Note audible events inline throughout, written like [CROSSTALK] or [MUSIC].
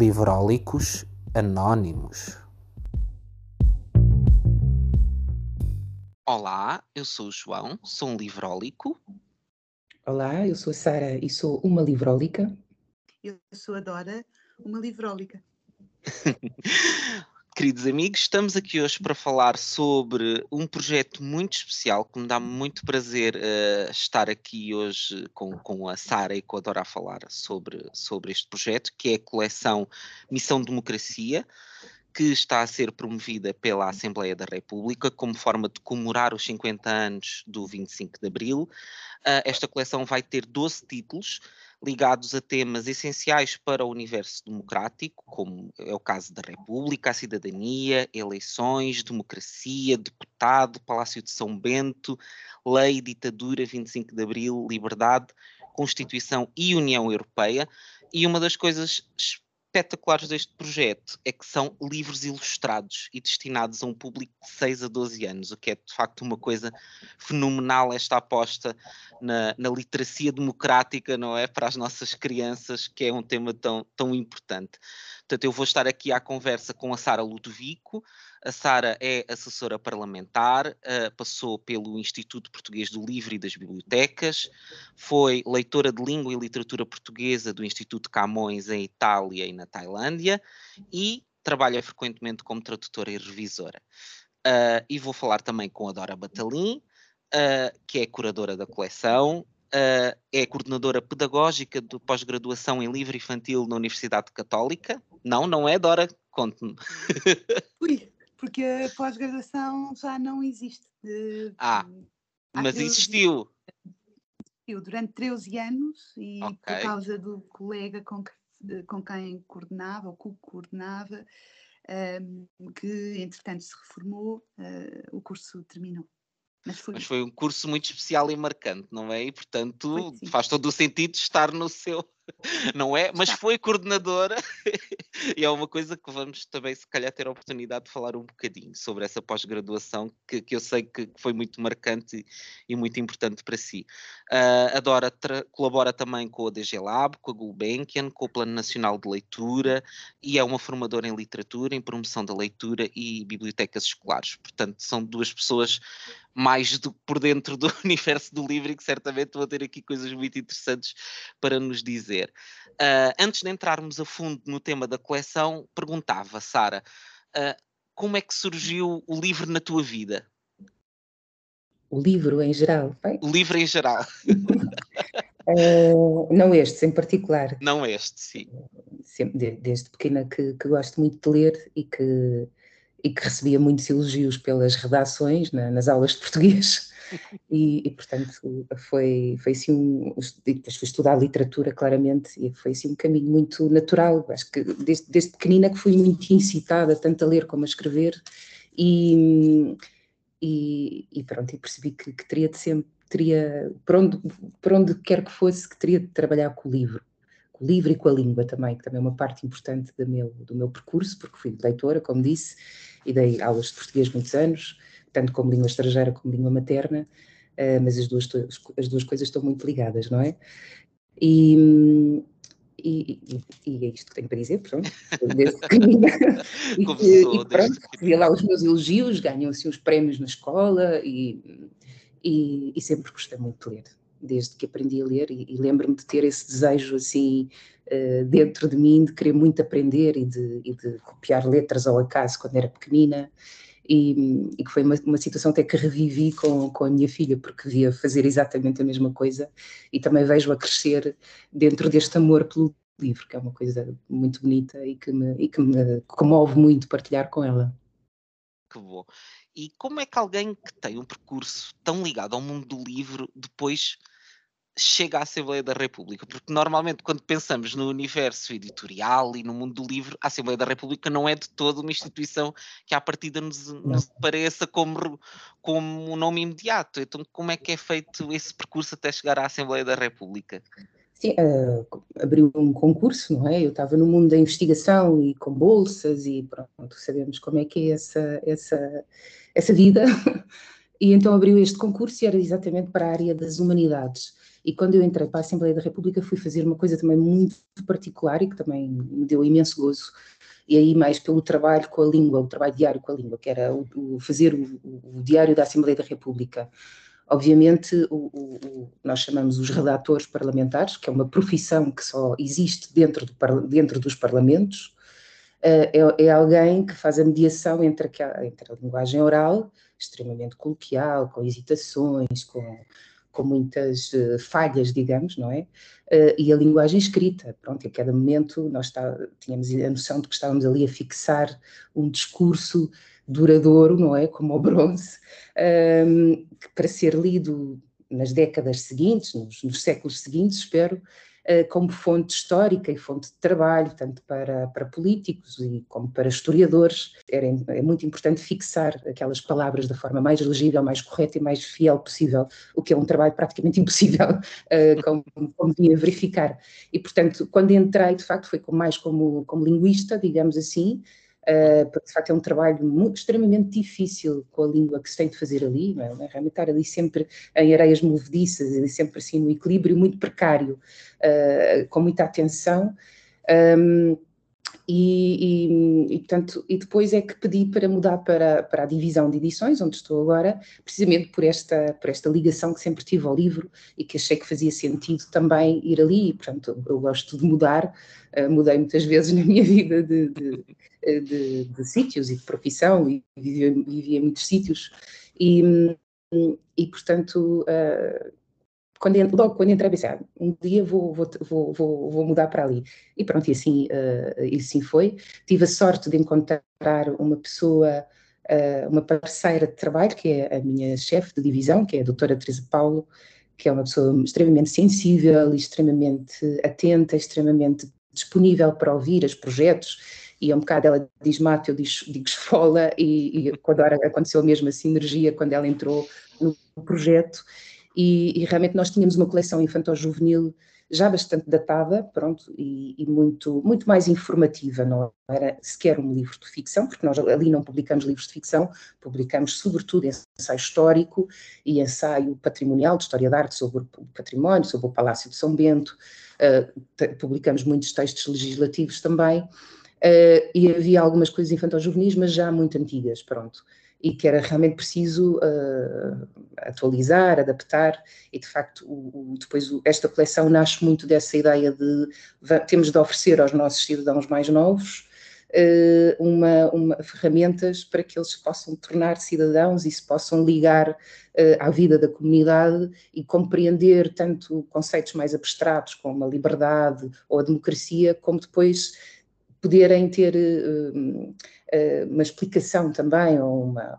Livrólicos Anónimos. Olá, eu sou o João, sou um livrólico. Olá, eu sou a Sara e sou uma livrólica. Eu sou a Dora, uma livrólica. [LAUGHS] Queridos amigos, estamos aqui hoje para falar sobre um projeto muito especial que me dá muito prazer uh, estar aqui hoje com, com a Sara e com a Dora a falar sobre, sobre este projeto, que é a coleção Missão Democracia, que está a ser promovida pela Assembleia da República como forma de comemorar os 50 anos do 25 de Abril. Uh, esta coleção vai ter 12 títulos ligados a temas essenciais para o universo democrático, como é o caso da República, a cidadania, eleições, democracia, deputado, Palácio de São Bento, lei, ditadura, 25 de Abril, liberdade, Constituição e União Europeia. E uma das coisas espetaculares deste projeto é que são livros ilustrados e destinados a um público de 6 a 12 anos, o que é de facto uma coisa fenomenal, esta aposta na, na literacia democrática, não é? Para as nossas crianças, que é um tema tão, tão importante. Portanto, eu vou estar aqui à conversa com a Sara Ludovico. A Sara é assessora parlamentar, uh, passou pelo Instituto Português do Livro e das Bibliotecas, foi leitora de língua e literatura portuguesa do Instituto Camões em Itália e na Tailândia e trabalha frequentemente como tradutora e revisora. Uh, e vou falar também com a Dora Batalim, uh, que é curadora da coleção, uh, é coordenadora pedagógica de pós-graduação em livro infantil na Universidade Católica. Não, não é, Dora? Conte-me. Ui, porque a pós-graduação já não existe. ah, mas existiu. Existiu durante 13 anos e okay. por causa do colega com, que, com quem coordenava, ou co-coordenava, um, ehm, que entretanto se reformou, uh, o curso terminou. Mas foi... Mas foi... um curso muito especial e marcante, não é? E, portanto, faz todo o sentido estar no seu, não é? Mas foi coordenadora [LAUGHS] e é uma coisa que vamos também, se calhar, ter a oportunidade de falar um bocadinho sobre essa pós-graduação que, que eu sei que foi muito marcante e, e muito importante para si. Uh, a Dora colabora também com a DG Lab, com a Gulbenkian, com o Plano Nacional de Leitura e é uma formadora em literatura, em promoção da leitura e bibliotecas escolares. Portanto, são duas pessoas mais do, por dentro do [LAUGHS] universo do livro e que certamente vão ter aqui coisas muito interessantes para nos dizer. Uh, antes de entrarmos a fundo no tema da coleção, perguntava, Sara, uh, como é que surgiu o livro na tua vida? O livro em geral? Bem? O livro em geral. uh, [LAUGHS] não este em particular. Não este, sim. Sempre, desde pequena que, que gosto muito de ler e que e que recebia muitos elogios pelas redações na, nas aulas de português. [LAUGHS] E, e, portanto foi, foi assim um, fui estudar literatura claramente e foi assim um caminho muito natural, acho que desde, desde pequenina que fui muito incitada tanto a ler como a escrever e, e, e pronto, e percebi que, que, teria de sempre, teria, por onde, por onde quer que fosse, que teria de trabalhar com o livro, livro e com a língua também, que também é uma parte importante do meu, do meu percurso, porque fui leitora, como disse, e dei aulas de português muitos anos, tanto como língua estrangeira como língua materna, uh, mas as duas, as duas coisas estão muito ligadas, não é? E, e, e, e, é isto que tenho para dizer, pronto, [LAUGHS] desde pequenina. e, e pronto, via lá os meus elogios, ganham assim os prémios na escola e, e, e, sempre gostei muito de ler, desde que aprendi a ler e, lembro-me de ter esse desejo assim uh, dentro de mim de querer muito aprender e de, e de copiar letras ao acaso quando era pequenina e, e que foi uma, uma, situação até que revivi com, com a minha filha, porque via fazer exatamente a mesma coisa e também vejo a crescer dentro deste amor pelo livro, que é uma coisa muito bonita e que me, e que me comove muito partilhar com ela. Que bom. E como é que alguém que tem um percurso tão ligado ao mundo do livro depois chega à Assembleia da República, porque normalmente quando pensamos no universo editorial e no mundo do livro, a Assembleia da República não é de toda uma instituição que à partida nos, nos pareça como, como um nome imediato. Então como é que é feito esse percurso até chegar à Assembleia da República? Sim, uh, abriu um concurso, não é? Eu estava no mundo da investigação e com bolsas e pronto, sabemos como é que é essa, essa, essa vida. [LAUGHS] E então abriu este concurso e era exatamente para a área das humanidades E quando eu entrei para a Assembleia da República, fui fazer uma coisa também muito particular e que também me deu imenso gozo. E aí, mais pelo trabalho com a língua, o trabalho diário com a língua, que era o, o fazer o, o, diário da Assembleia da República. Obviamente, nós chamamos os redatores parlamentares, que é uma profissão que só existe dentro, do, dentro dos parlamentos. Uh, é, é, alguém que faz a mediação entre a, entre a linguagem oral, extremamente coloquial, com hesitações, com com muitas uh, falhas, digamos, não é? Uh, e a linguagem escrita, pronto, a cada momento nós está, tínhamos a noção de que estávamos ali a fixar um discurso duradouro, não é? Como o bronze, um, ehm, para ser lido nas décadas seguintes, nos, nos séculos seguintes, espero, como fonte histórica e fonte de trabalho, tanto para, para políticos e como para historiadores. Era, é muito importante fixar aquelas palavras da forma mais legível, mais correta e mais fiel possível, o que é um trabalho praticamente [LAUGHS] impossível, uh, como, como vinha verificar. E, portanto, quando entrei, de facto, foi mais como, como linguista, digamos assim, porque de facto é um trabalho muito, extremamente difícil com a língua que se tem de fazer ali, não é? é? realmente estar ali sempre em areias movediças, ali sempre assim no equilíbrio muito precário, uh, com muita atenção. Um, e, e, e, portanto, e depois é que pedi para mudar para, para a divisão de edições, onde estou agora, precisamente por esta, por esta ligação que sempre tive ao livro e que achei que fazia sentido também ir ali. E, portanto, eu gosto de mudar, uh, mudei muitas vezes na minha [LAUGHS] vida de, de, de, de sítios e de profissão e vivia, vivia em muitos sítios. E, e portanto, uh, quando, logo quando entrei, pensei, ah, um dia vou, vou, vou, vou, mudar para ali. E pronto, e assim, uh, e assim foi. Tive a sorte de encontrar uma pessoa, uh, uma parceira de trabalho, que é a minha chefe de divisão, que é a doutora Teresa Paulo, que é uma pessoa extremamente sensível, extremamente atenta, extremamente disponível para ouvir os projetos, e é um bocado ela diz mate, eu digo esfola, e, e quando aconteceu mesmo a sinergia, quando ela entrou no projeto, e, e realmente nós tínhamos uma coleção infantil-juvenil já bastante datada, pronto, e, e, muito, muito mais informativa, não era sequer um livro de ficção, porque nós ali não publicamos livros de ficção, publicamos sobretudo ensaio histórico e ensaio patrimonial de história da arte sobre o património, sobre o Palácio de São Bento, uh, publicamos muitos textos legislativos também, uh, e havia algumas coisas infantil-juvenis, mas já muito antigas, pronto e que era realmente preciso uh, atualizar, adaptar, e de facto o, o, depois o, esta coleção nasce muito dessa ideia de temos de oferecer aos nossos cidadãos mais novos uh, uma, uma, ferramentas para que eles possam tornar cidadãos e se possam ligar uh, à vida da comunidade e compreender tanto conceitos mais abstratos como a liberdade ou a democracia, como depois poderem ter uh, uma explicação também, ou uma,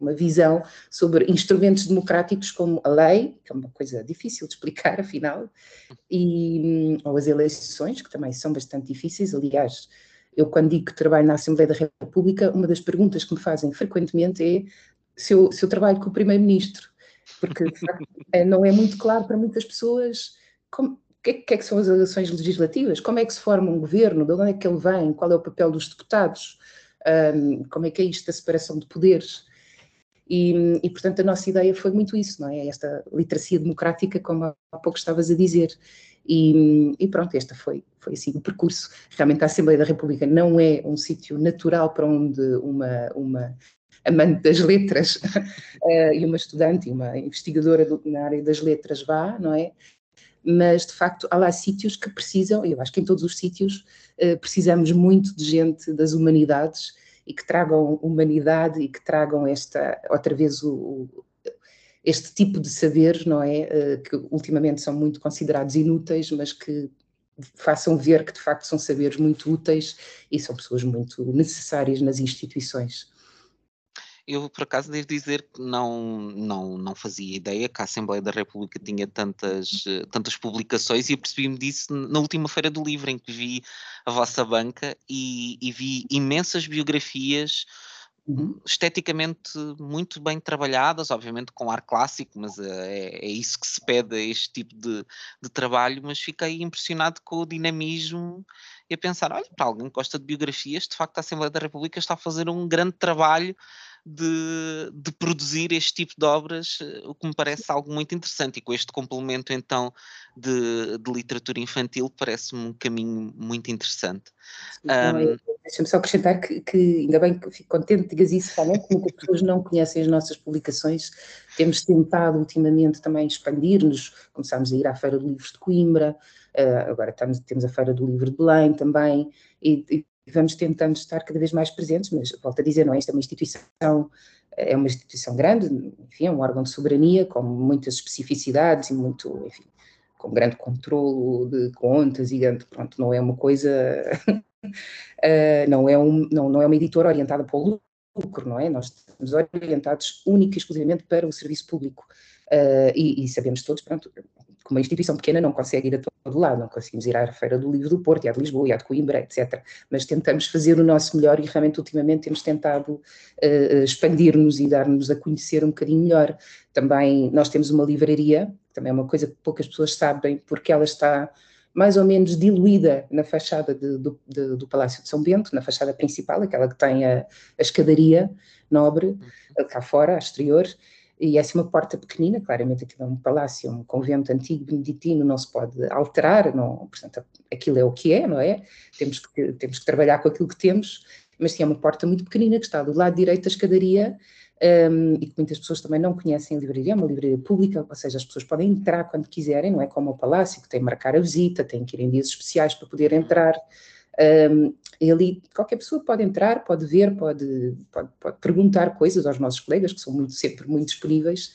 uma visão sobre instrumentos democráticos como a lei, que é uma coisa difícil de explicar, [LAUGHS] afinal, e, ou as eleições, que também são bastante difíceis. Aliás, eu, quando digo que trabalho na Assembleia da República, uma das perguntas que me fazem frequentemente é se eu, se eu trabalho com o Primeiro-Ministro, porque [LAUGHS] é, não é muito claro para muitas pessoas como, que, que é que são as eleições legislativas? Como é que se forma um governo? De onde é que ele vem? Qual é o papel dos deputados? Um, como é que é isto da separação de poderes? E, e, portanto, a nossa ideia foi muito isso, não é? Esta literacia democrática, como há pouco estavas a dizer. E, e, pronto, este foi, foi assim o percurso. Realmente a Assembleia da República não é um sítio natural para onde uma, uma amante das letras uh, [LAUGHS] e uma estudante uma investigadora do, na área das letras vá, não é? Mas de facto há lá sítios que precisam, eu acho que em todos os sítios uh, precisamos muito de gente das humanidades e que tragam humanidade e que tragam esta, outra vez, o, o, este tipo de saberes, não é? Uh, que ultimamente são muito considerados inúteis, mas que façam ver que de facto são saberes muito úteis e são pessoas muito necessárias nas instituições. Eu, por acaso, devo dizer que não, não, não fazia ideia que a Assembleia da República tinha tantas, eh, tantas publicações e apercebi-me disso na última Feira do Livro, em que vi a vossa banca e, e vi imensas biografias uhum. esteticamente muito bem trabalhadas, obviamente com ar clássico, mas é, é isso que se pede a este tipo de, de trabalho, mas fiquei impressionado com o dinamismo e a pensar, olha, para alguém que gosta de biografias, de facto a Assembleia da República está a fazer um grande trabalho de, de, produzir este tipo de obras, eh, o que me parece algo muito interessante. E com este complemento, então, de, de literatura infantil, parece-me um caminho muito interessante. Um, Deixa-me só acrescentar que, que, ainda bem que fico contente que digas isso, realmente, muitas pessoas não conhecem as nossas publicações. Temos tentado ultimamente também expandir-nos, começámos a ir à Feira do Livro de Coimbra, uh, agora estamos, temos a Feira do Livro de Belém também, e, e vamos tentando estar cada vez mais presentes, mas volto a dizer, não é? Esta é uma instituição, é uma instituição grande, enfim, é um órgão de soberania com muitas especificidades e muito, enfim, com grande controlo de contas e pronto, não é uma coisa, uh, [LAUGHS] não, é um, não, não é uma editora orientada para o lucro, não é? Nós estamos orientados única e exclusivamente para o serviço público. Uh, e, e, sabemos todos, pronto, que uma instituição pequena não consegue ir a todo lado, não conseguimos ir à Feira do Livro do Porto, e à de Lisboa, e à de Coimbra, etc. Mas tentamos fazer o nosso melhor e realmente ultimamente temos tentado uh, expandir-nos e dar-nos a conhecer um bocadinho melhor. Também nós temos uma livraria, também é uma coisa que poucas pessoas sabem, porque ela está mais ou menos diluída na fachada de, do, de, do, Palácio de São Bento, na fachada principal, aquela que tem a, a escadaria nobre, cá fora, exterior, e essa é uma porta pequenina, claramente aquilo é um palácio, um convento antigo beneditino, não se pode alterar, não, portanto aquilo é o que é, não é? Temos que, temos que trabalhar com aquilo que temos, mas sim, é uma porta muito pequenina que está do lado direito da escadaria um, e que muitas pessoas também não conhecem a livraria, é uma livraria pública, ou seja, as pessoas podem entrar quando quiserem, não é como o palácio, que tem que marcar a visita, tem que ir em dias especiais para poder entrar, um, e ali qualquer pessoa pode entrar, pode ver, pode, pode, pode, perguntar coisas aos nossos colegas, que são muito, sempre muito disponíveis.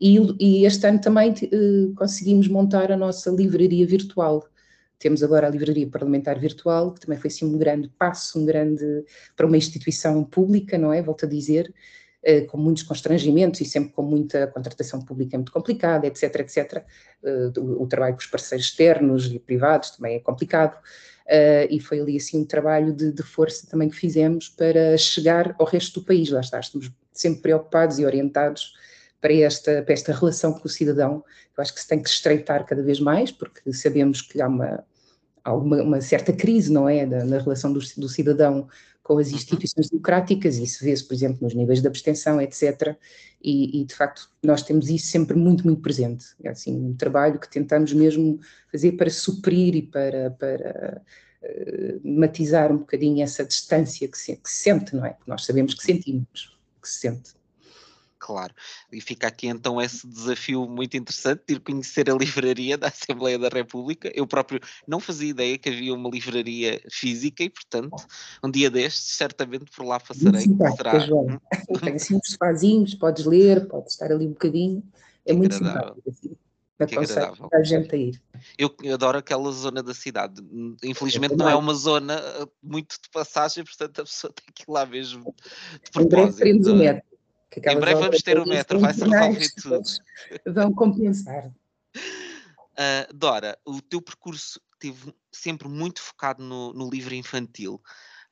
E, e este ano também uh, conseguimos montar a nossa livraria virtual. Temos agora a livraria parlamentar virtual, que também foi assim um grande passo, um grande para uma instituição pública, não é? Volto a dizer, uh, com muitos constrangimentos e sempre com muita contratação pública muito complicada, etc, etc. Uh, o, o trabalho com os parceiros externos e privados também é complicado. Uh, e foi ali assim um trabalho de, de, força também que fizemos para chegar ao resto do país, lá está, estamos sempre preocupados e orientados para esta, para esta relação com o cidadão, eu acho que se tem que estreitar cada vez mais, porque sabemos que há uma, há uma, certa crise, não é, na, na relação do, do, cidadão com as uhum. instituições democráticas, e isso vê-se, por exemplo, nos níveis de abstenção, etc., e, e, de facto nós temos isso sempre muito, muito presente, é assim, um trabalho que tentamos mesmo fazer para suprir e para, para uh, matizar um bocadinho essa distância que se, que se sente, não é? Que nós sabemos que sentimos, que se sente. Claro, e fica aqui então esse desafio muito interessante de ir conhecer a [LAUGHS] livraria da Assembleia da República. Eu próprio não fazia ideia que havia uma livraria física e, portanto, um dia destes, certamente por lá passarei. Sim, será... Tem [LAUGHS] assim uns sofazinhos, podes ler, podes estar ali um bocadinho. É que muito agradável. simpático. Assim. Aconselho a gente a ir. Eu, eu, adoro aquela zona da cidade. Infelizmente não é uma zona eh, muito de passagem, portanto a pessoa tem que ir lá mesmo de propósito. Em breve teremos o metro em breve vamos ter o metro, vai-se resolver tudo. Vão compensar. Uh, Dora, o teu percurso esteve sempre muito focado no, no livro infantil.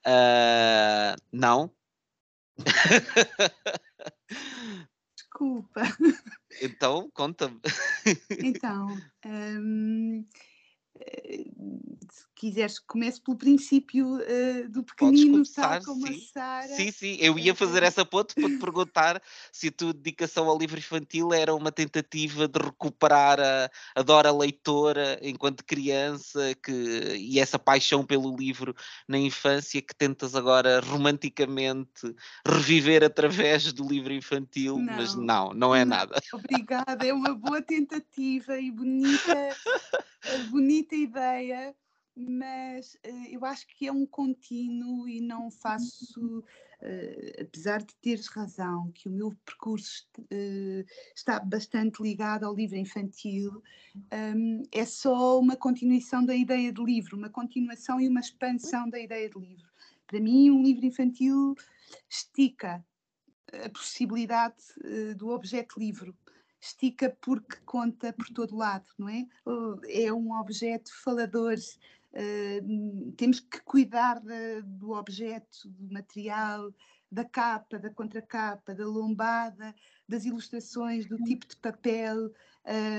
Uh, não? [LAUGHS] Desculpa. Então, conta-me. Então, [LAUGHS] um, se quiseres, comece pelo princípio uh, do pequenino, tal como sim. a Sara. Sim, sim, eu ia fazer essa ponte para te perguntar se a tua dedicação ao livro infantil era uma tentativa de recuperar a, a Dora leitora enquanto criança que, e essa paixão pelo livro na infância que tentas agora romanticamente reviver através do livro infantil, não, mas não, não é não, nada. Obrigada, é uma boa tentativa e bonita, [LAUGHS] bonita ideia mas uh, eu acho que é um contínuo e não faço, uh, apesar de teres razão, que o meu percurso uh, está bastante ligado ao livro infantil, um, é só uma continuação da ideia de livro, uma continuação e uma expansão da ideia de livro. Para mim, um livro infantil estica a possibilidade do objeto livro estica porque conta por todo lado, não é? É um objeto falador, Uh, temos que cuidar de, do objeto, do material, da capa, da contracapa, da lombada, das ilustrações, do tipo de papel.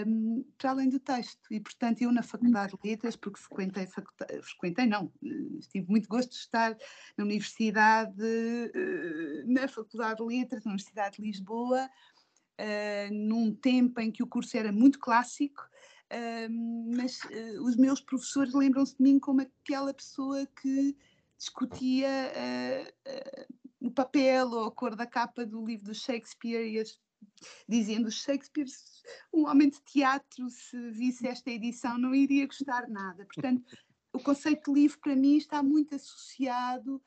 um, para além do texto. E, portanto, eu na Faculdade de Letras, porque frequentei, faculdade, frequentei não, tive muito gosto de estar na Universidade, uh, na Faculdade de Letras, na Universidade de Lisboa, uh, num tempo em que o curso era muito clássico, uh, mas os meus professores lembram-se de mim como aquela pessoa que discutia o papel ou a cor da capa do livro do Shakespeare e as dizendo Shakespeare, um homem de teatro, se visse esta edição, não iria gostar nada. Portanto, o conceito de livro para mim está muito associado uh,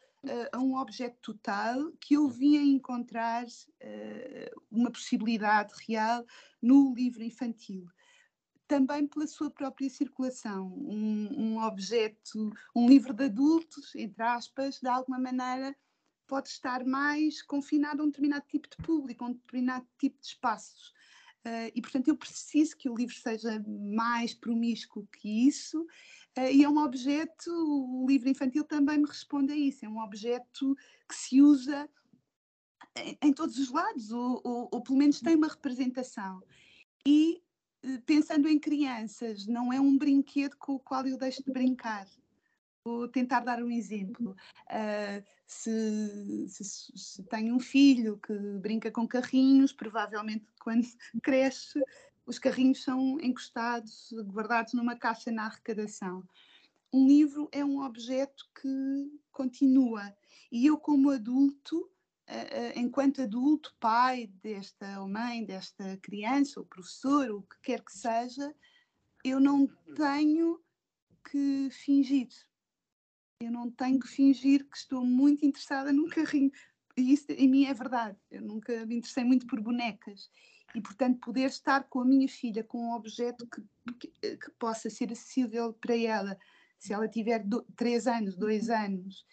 a um objeto total que eu vim a encontrar uh, uma possibilidade real no livro infantil. Também pela sua própria circulação, um, um objeto, um livro de adultos, entre aspas, de alguma maneira pode estar mais confinado a um determinado tipo de público, a um determinado tipo de espaços. Uh, e, portanto, eu preciso que o livro seja mais promíscuo que isso, e é um objeto, o livro infantil também me responde a isso, é um objeto que se usa em, em todos os lados, ou, ou, ou, pelo menos tem uma representação. E, uh, pensando em crianças, não é um brinquedo com o qual eu deixo de brincar. Vou tentar dar um exemplo. Uh, se, se, se tenho um filho que brinca com carrinhos, provavelmente quando [LAUGHS] cresce, os carrinhos são encostados, guardados numa caixa na arrecadação. Um livro é um objeto que continua. E eu, como adulto, enquanto adulto, pai desta ou mãe desta criança, ou professor, ou o que quer que seja, eu não tenho que fingir eu não tenho que fingir que estou muito interessada num carrinho. E isso em mim é verdade. Eu nunca me interessei muito por bonecas. E, portanto, poder estar com a minha filha com um objeto que, que, que possa ser acessível para ela, se ela tiver do, três anos, dois anos,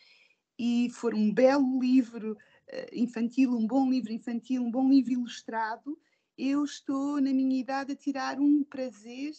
e for um belo livro uh, infantil, um bom livro infantil, um bom livro ilustrado, eu estou, na minha idade, a tirar um prazer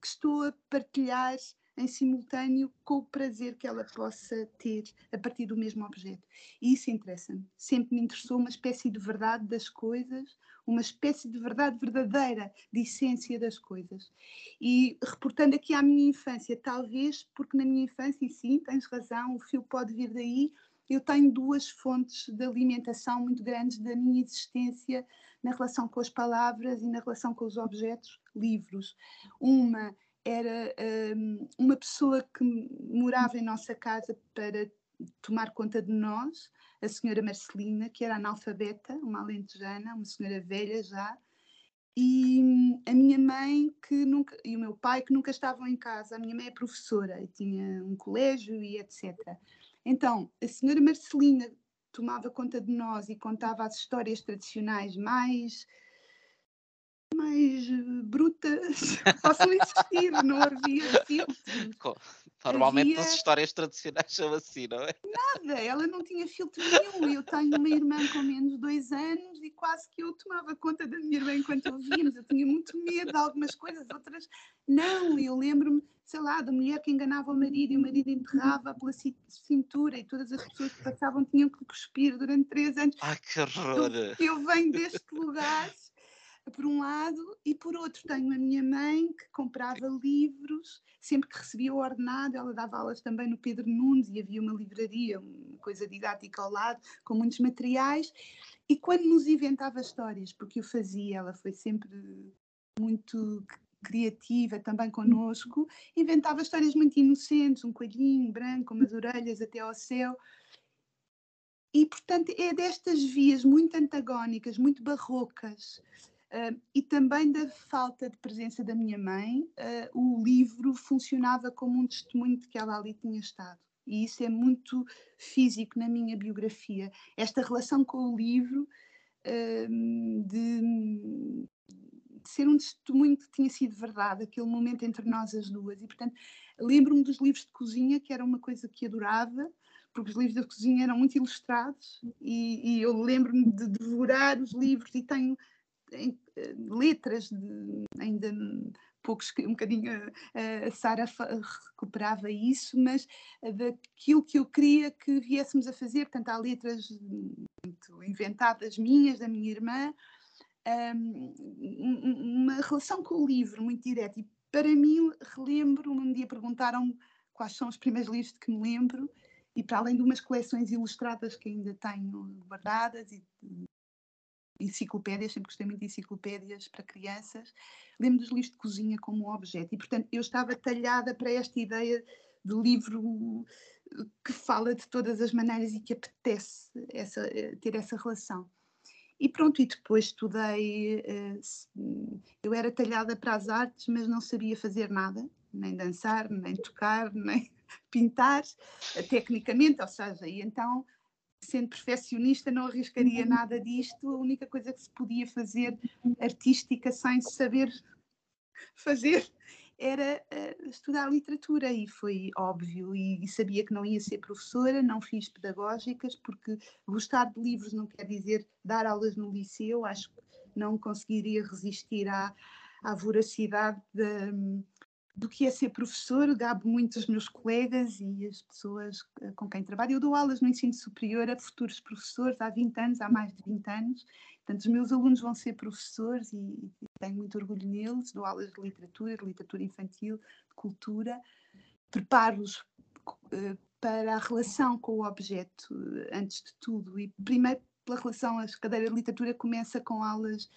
que estou a partilhar em simultâneo com o prazer que ela possa ter a partir do mesmo objeto. E isso interessa-me. Sempre me interessou uma espécie de verdade das coisas, uma espécie de verdade verdadeira, de essência das coisas. E reportando aqui à minha infância, talvez porque na minha infância, e sim, tens razão, o fio pode vir daí, eu tenho duas fontes de alimentação muito grandes da minha existência na relação com as palavras e na relação com os objetos, livros. Uma era um, uma pessoa que morava em nossa casa para tomar conta de nós, a senhora Marcelina, que era analfabeta, uma alentejana, uma senhora velha já, e hum, a minha mãe que nunca e o meu pai que nunca estavam em casa. A minha mãe é professora e tinha um colégio e etc. Então, a senhora Marcelina tomava conta de nós e contava as histórias tradicionais mais mais eh, brutas [LAUGHS] possam existir, não havia filtro. Normalmente havia... as histórias tradicionais são assim, não é? Nada, ela não tinha filtro nenhum. Eu tenho uma irmã com menos de dois anos e quase que eu tomava conta da minha irmã enquanto ouvíamos. Eu tinha muito medo de algumas coisas, outras não. Eu lembro-me, sei lá, da mulher que enganava o marido e o marido enterrava pela cintura e todas as pessoas que passavam tinham que cuspir durante três anos. Ai, que horror! Eu, eu venho deste lugar por um lado, e por outro tenho a minha mãe que comprava livros, sempre que recebia o ordenado, ela dava aulas também no Pedro Nunes e havia uma livraria, uma coisa didática ao lado, com muitos materiais, e quando nos inventava histórias, porque eu fazia, ela foi sempre muito criativa também connosco, inventava histórias muito inocentes, um coelhinho branco, umas orelhas até ao céu, e, portanto, é destas vias muito antagónicas, muito barrocas, Uh, e também da falta de presença da minha mãe, uh, o livro funcionava como um testemunho de que ela ali tinha estado. E isso é muito físico na minha biografia. Esta relação com o livro, uh, de, de, ser um testemunho que tinha sido verdade, aquele momento entre nós as duas. E, portanto, lembro-me dos livros de cozinha, que era uma coisa que adorava, porque os livros de cozinha eram muito ilustrados, e, e eu lembro-me de devorar os livros e tenho em, eh, letras, de, ainda poucos, um bocadinho a, a Sara recuperava isso, mas daquilo que eu queria que viéssemos a fazer, portanto há letras inventadas minhas, da minha irmã, um, uma relação com o livro muito direta. E para mim, relembro, um dia perguntaram-me quais são os primeiros livros de que me lembro, e para além de umas coleções ilustradas que ainda tenho guardadas e enciclopédias, sempre gostei muito de enciclopédias para crianças, lembro dos livros de cozinha como objeto. E, portanto, eu estava talhada para esta ideia de livro que fala de todas as maneiras e que apetece essa, ter essa relação. E pronto, e depois estudei, eh, eu era talhada para as artes, mas não sabia fazer nada, nem dançar, nem tocar, [LAUGHS] nem pintar, eh, tecnicamente, ou seja, e então, sendo perfeccionista, não arriscaria uhum. nada disto, a única coisa que se podia fazer artística sem saber [LAUGHS] fazer era uh, estudar literatura. E foi óbvio. E, e, sabia que não ia ser professora, não fiz pedagógicas porque gostar de livros não quer dizer dar aulas no liceu, acho que não conseguiria resistir à, à voracidade de, do que é ser professor, gabo muito os meus colegas e as pessoas eh, com quem trabalho. Eu dou aulas no ensino superior a futuros professores há 20 anos, há mais de 20 anos. Portanto, os meus alunos vão ser professores e tenho muito orgulho neles. Dou aulas de literatura, de literatura infantil, de cultura. Preparo-os uh, para a relação com o objeto, uh, antes de tudo. E primeiro, pela relação, a cadeira de literatura começa com aulas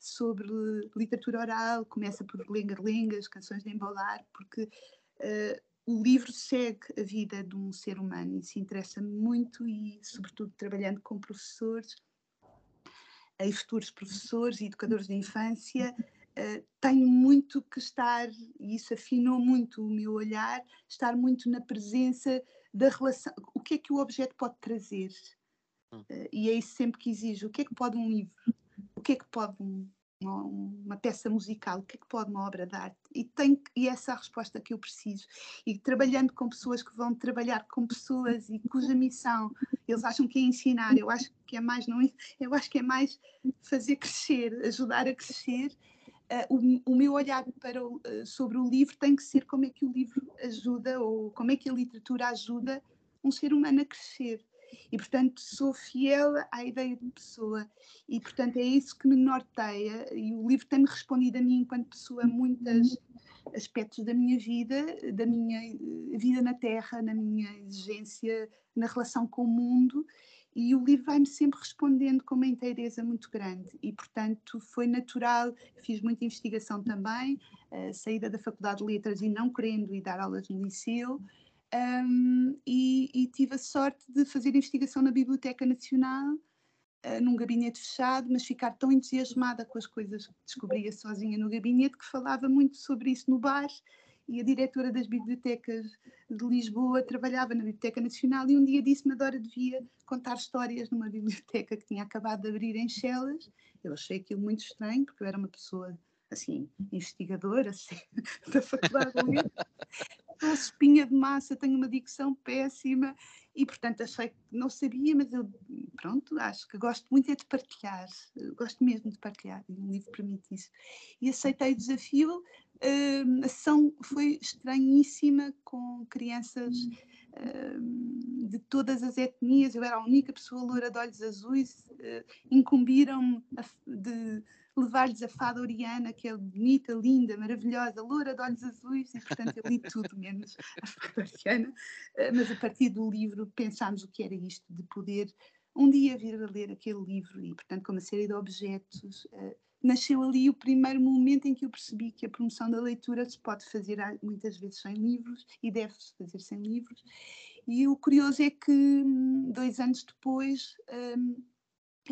sobre literatura oral, começa por lenga-lengas, canções de embalar, porque uh, o livro segue a vida de um ser humano e se interessa muito e, sobretudo, trabalhando com professores e futuros professores e educadores de infância, uh, tenho muito que estar, e isso afinou muito o meu olhar, estar muito na presença da relação, o que é que o objeto pode trazer. Uh, e é isso sempre que exijo. O que é que pode um livro o que é que pode um, uma, uma, peça musical, o que é que pode uma obra de arte? E, tem, e essa é a resposta que eu preciso. E trabalhando com pessoas que vão trabalhar com pessoas e cuja missão eles acham que é ensinar, eu acho que é mais, não, [LAUGHS] eu acho que é mais fazer crescer, ajudar a crescer. Uh, o, o, meu olhar para o, uh, sobre o livro tem que ser como é que o livro ajuda ou como é que a literatura ajuda um ser humano a crescer. E, portanto, sou fiel à ideia de pessoa. E, portanto, é isso que me norteia. E o livro tem-me respondido a mim, enquanto pessoa, muitos aspectos da minha vida, da minha eh, vida na Terra, na minha exigência, na relação com o mundo. E o livro vai-me sempre respondendo com uma inteireza muito grande. E, portanto, foi natural. Fiz muita investigação também, uh, saída da Faculdade de Letras e não querendo ir dar aulas no liceu um, e, e, tive a sorte de fazer investigação na Biblioteca Nacional, uh, num gabinete fechado, mas ficar tão entusiasmada com as coisas que descobria sozinha no gabinete que falava muito sobre isso no bar. E a diretora das bibliotecas de Lisboa trabalhava na Biblioteca Nacional e um dia disse-me: Adora, devia contar histórias numa [LAUGHS] biblioteca que tinha acabado de abrir em Chelas. Eu achei aquilo muito estranho, porque eu era uma pessoa assim, investigadora [LAUGHS] assim, da Faculdade Letras, sou espinha de massa, tenho uma dicção péssima. E, portanto, achei que não sabia, mas eu, pronto, acho que gosto muito é de partilhar, gosto mesmo de partilhar, e um livro permite isso. E aceitei o desafio, hum, a sessão foi estranhíssima com crianças hum, de todas as etnias, eu era a única pessoa loura de olhos azuis, incumbiram-me de levar-lhes a fada Oriana, que é bonita, linda, maravilhosa, loura de olhos azuis, e portanto eu li [LAUGHS] tudo menos a fada Oriana, eh, mas a partir do livro pensámos o que era isto, de poder um dia vir a ler aquele livro, e portanto com uma série de objetos, uh, nasceu ali o primeiro momento em que eu percebi que a promoção da leitura se pode fazer muitas vezes sem livros, e deve-se fazer sem livros, e o curioso é que hum, dois anos depois... Um,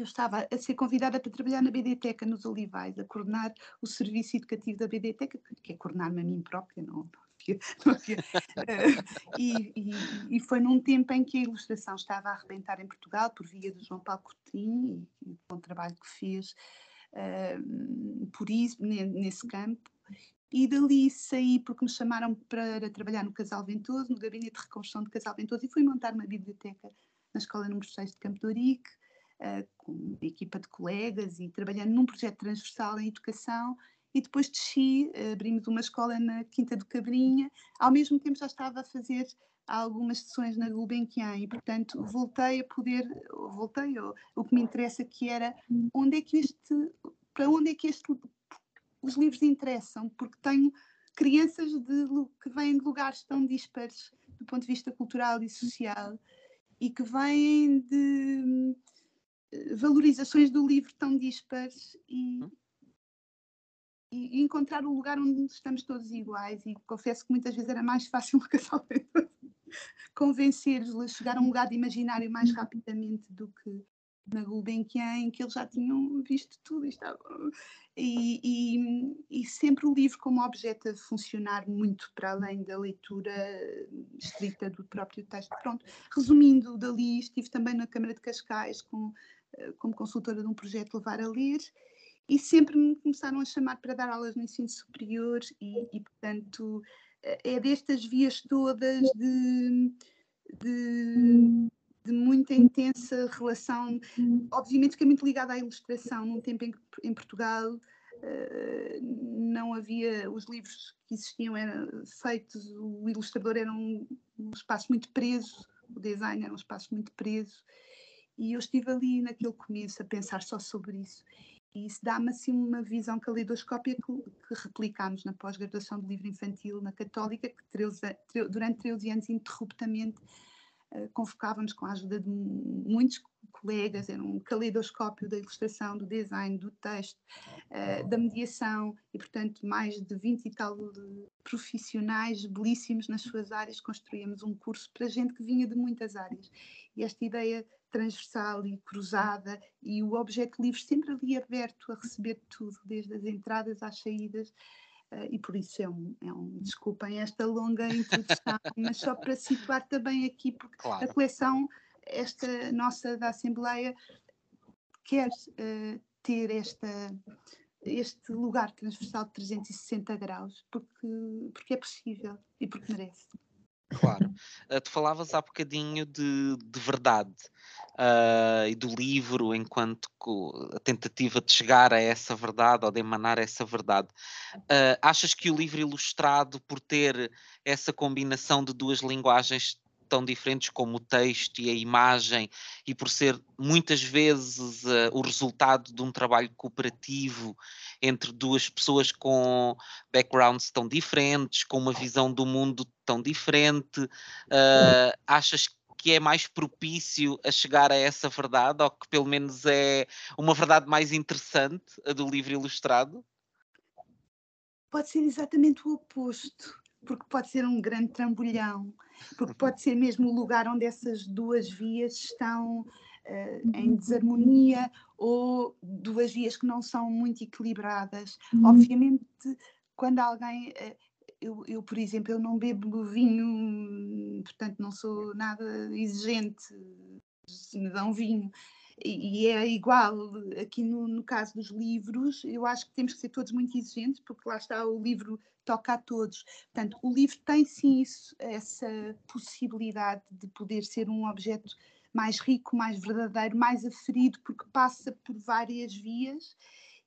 eu estava a ser convidada para trabalhar na BDTECA nos Olivais, a coordenar o serviço educativo da BDTECA, que é coordenar-me a mim própria, não, uh, [LAUGHS] e, e, e, foi num tempo em que a ilustração estava a arrebentar em Portugal, por via do João Paulo Coutinho e, e o trabalho que fez uh, por isso, nesse campo. E dali saí porque me chamaram para trabalhar no Casal Ventoso, no gabinete de reconstrução do Casal Ventoso, e fui montar uma biblioteca na Escola número 6 de Campo de Ourique, uh, com uma equipa de colegas e trabalhando num projeto transversal em educação e depois desci, uh, abrimos uma escola na Quinta do Cabrinha, ao mesmo tempo já estava a fazer algumas sessões na Gulbenkian e, portanto, voltei a poder, voltei, o, o que me interessa que era onde é que este para onde é que este, os livros interessam, porque tenho crianças de, que vêm de lugares tão dispares do ponto de vista cultural e social e que vêm de eh, valorizações do livro tão dispares e, uhum. e, encontrar o lugar onde estamos todos iguais e confesso que muitas vezes era mais fácil [LAUGHS] um casal convencer-os a chegar a um lugar de imaginário mais rapidamente do que na Gulbenkian, em que eles já tinham visto tudo e, estava... e, e, e, sempre o livro como objeto a funcionar muito para além da leitura estrita do próprio texto. Pronto, resumindo, dali estive também na Câmara de Cascais com, como consultora de um projeto Levar a Ler e sempre me começaram a chamar para dar aulas no ensino superior e, e portanto, eh, é destas vias todas de, de de muita intensa relação, obviamente que é muito ligada à ilustração, num tempo em que em Portugal uh, não havia, os livros que existiam eram feitos, o ilustrador era um, um espaço muito preso, o design era um espaço muito preso, e eu estive ali naquele começo a pensar só sobre isso. E isso dá-me assim uma visão caleidoscópica que, que replicámos na pós-graduação de livro infantil na Católica, que 13, durante 13 anos interruptamente eh, convocávamos com a ajuda de muitos colegas, era um caleidoscópio da ilustração, do design, do texto, uh, da mediação e, portanto, mais de 20 e tal profissionais belíssimos nas suas áreas, construíamos um curso para gente que vinha de muitas áreas. E esta ideia transversal e cruzada e o objeto livre sempre ali aberto a receber tudo, desde as entradas às saídas, Uh, e por isso é um, é um, desculpem esta longa introdução, [LAUGHS] mas só para situar também aqui, porque claro. a coleção, esta nossa da Assembleia, quer uh, ter esta, este lugar transversal de 360 graus, porque, porque é possível e porque merece. Claro. Uh, tu falavas há bocadinho de, de verdade uh, e do livro enquanto a tentativa de chegar a essa verdade ou de emanar essa verdade. Uh, achas que o livro ilustrado, por ter essa combinação de duas linguagens tão diferentes como o texto e a imagem, e por ser muitas vezes uh, o resultado de um trabalho cooperativo entre duas pessoas com backgrounds tão diferentes, com uma visão do mundo tão diferente, uh, achas que é mais propício a chegar a essa verdade, ou que pelo menos é uma verdade mais interessante, a do livro ilustrado? Pode ser exatamente o oposto porque pode ser um grande trambolhão, porque pode ser mesmo o lugar onde essas duas vias estão uh, em desarmonia ou duas vias que não são muito equilibradas. Uhum. Obviamente, quando alguém. Uh, eu, eu, por exemplo, eu não bebo vinho, portanto não sou nada exigente se me dão vinho e, é igual aqui no, no, caso dos livros, eu acho que temos que ser todos muito exigentes, porque lá está o livro toca a todos. Portanto, o livro tem sim isso, essa possibilidade de poder ser um objeto mais rico, mais verdadeiro, mais aferido, porque passa por várias vias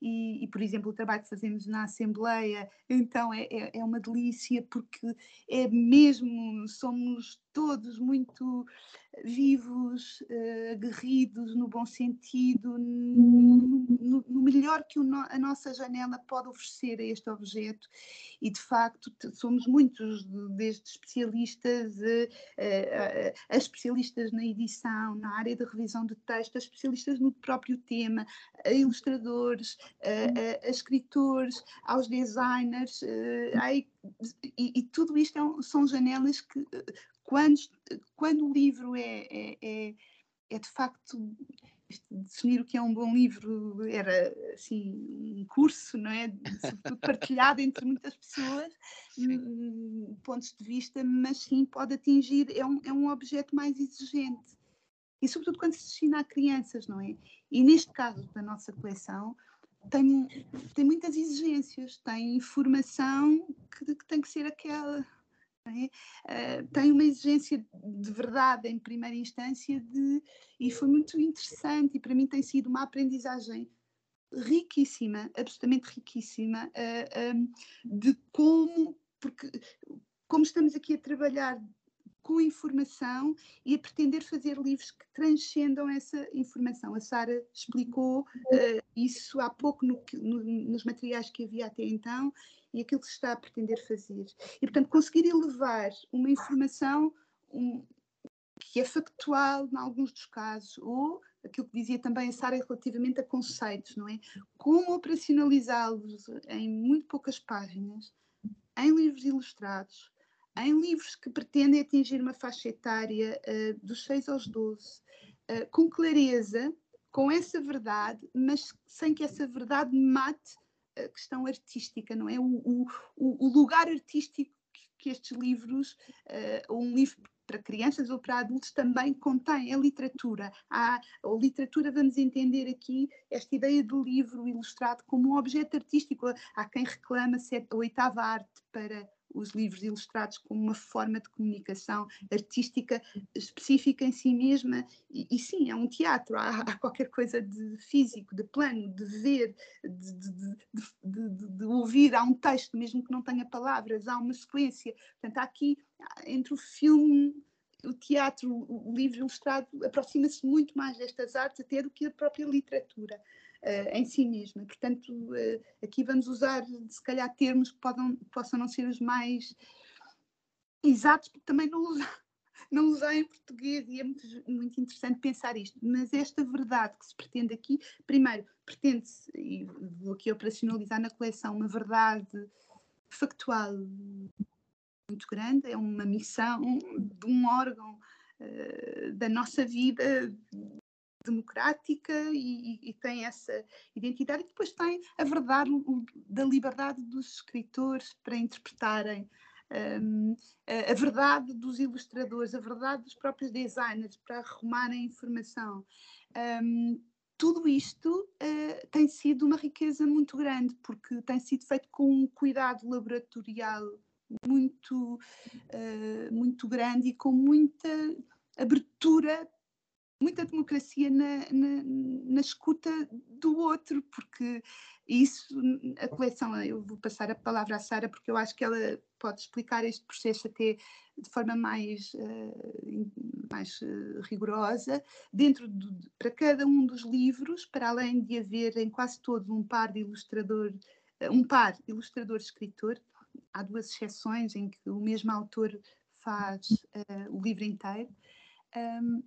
e, e, por exemplo, o trabalho que fazemos na Assembleia, então é, é, é uma delícia porque é mesmo, somos todos muito vivos, uh, aguerridos no bom sentido, no, no, melhor que no, a nossa janela pode oferecer a este objeto. E de facto somos muitos, desde especialistas uh, uh, a especialistas na edição, na área de revisão de texto, a especialistas no próprio tema, a ilustradores, a, a, escritores, aos designers, e, e, tudo isto é, são janelas que quando, quando o livro é, é, é, é de facto definir o que é um bom livro era assim um curso, não é? Sobretudo partilhado entre muitas pessoas, hum, pontos de vista, mas sim pode atingir, é um, é um objeto mais exigente. E sobretudo quando se destina a crianças, não é? E neste caso da nossa coleção tem, tem muitas exigências, tem informação que, que tem que ser aquela Uh, tem uma exigência de verdade em primeira instância de, e foi muito interessante e para mim tem sido uma aprendizagem riquíssima, absolutamente riquíssima, uh, um, de como, porque como estamos aqui a trabalhar com informação e a pretender fazer livros que transcendam essa informação. A Sara explicou uh, isso há pouco no, no, nos materiais que havia até então e aquilo que se está a pretender fazer. E, portanto, conseguir elevar uma informação um, que é factual em alguns dos casos, ou aquilo que dizia também a Sara relativamente a conceitos, não é? Como operacionalizá-los em muito poucas páginas, em livros ilustrados, em livros que pretendem atingir uma faixa etária uh, dos 6 aos 12, uh, eh, com clareza, com essa verdade, mas sem que essa verdade mate a questão artística, não é? O, o, o lugar artístico que estes livros, uh, um livro para crianças ou para adultos também contém a literatura. Há, a literatura, vamos entender aqui esta ideia do livro ilustrado como um objeto artístico. Há quem reclama ser a oitava arte para os livros ilustrados como uma forma de comunicação artística específica em si mesma. E, e sim, é um teatro, há, há, qualquer coisa de físico, de plano, de ver, de, de, de, de, ouvir. Há um texto, mesmo que não tenha palavras, há uma sequência. Portanto, há aqui, entre o filme o teatro, o livro ilustrado aproxima-se muito mais destas artes até do que a própria literatura em si mesma. Portanto, uh, aqui vamos usar, se calhar, termos que podam, possam não ser os mais exatos, porque também não usar, [LAUGHS] não usar em português e é muito, muito interessante pensar isto. Mas esta verdade que se pretende aqui, primeiro, pretende-se, e vou aqui operacionalizar na coleção, uma verdade factual muito grande, é uma missão de um órgão uh, da nossa vida democrática e, e, tem essa identidade, e depois tem a verdade da liberdade dos escritores para interpretarem um, a, a, verdade dos ilustradores, a verdade dos próprios designers para arrumarem informação. Um, tudo isto uh, tem sido uma riqueza muito grande, porque tem sido feito com um cuidado laboratorial muito, uh, muito grande e com muita abertura muita democracia na, na, na, escuta do outro, porque isso, a coleção, eu vou passar a palavra à Sara, porque eu acho que ela pode explicar este processo até de forma mais, uh, mais uh, rigorosa, dentro de, para cada um dos livros, para além de haver em quase todos um par de ilustrador, uh, um par ilustrador-escritor, há duas exceções em que o mesmo autor faz o livro inteiro, um,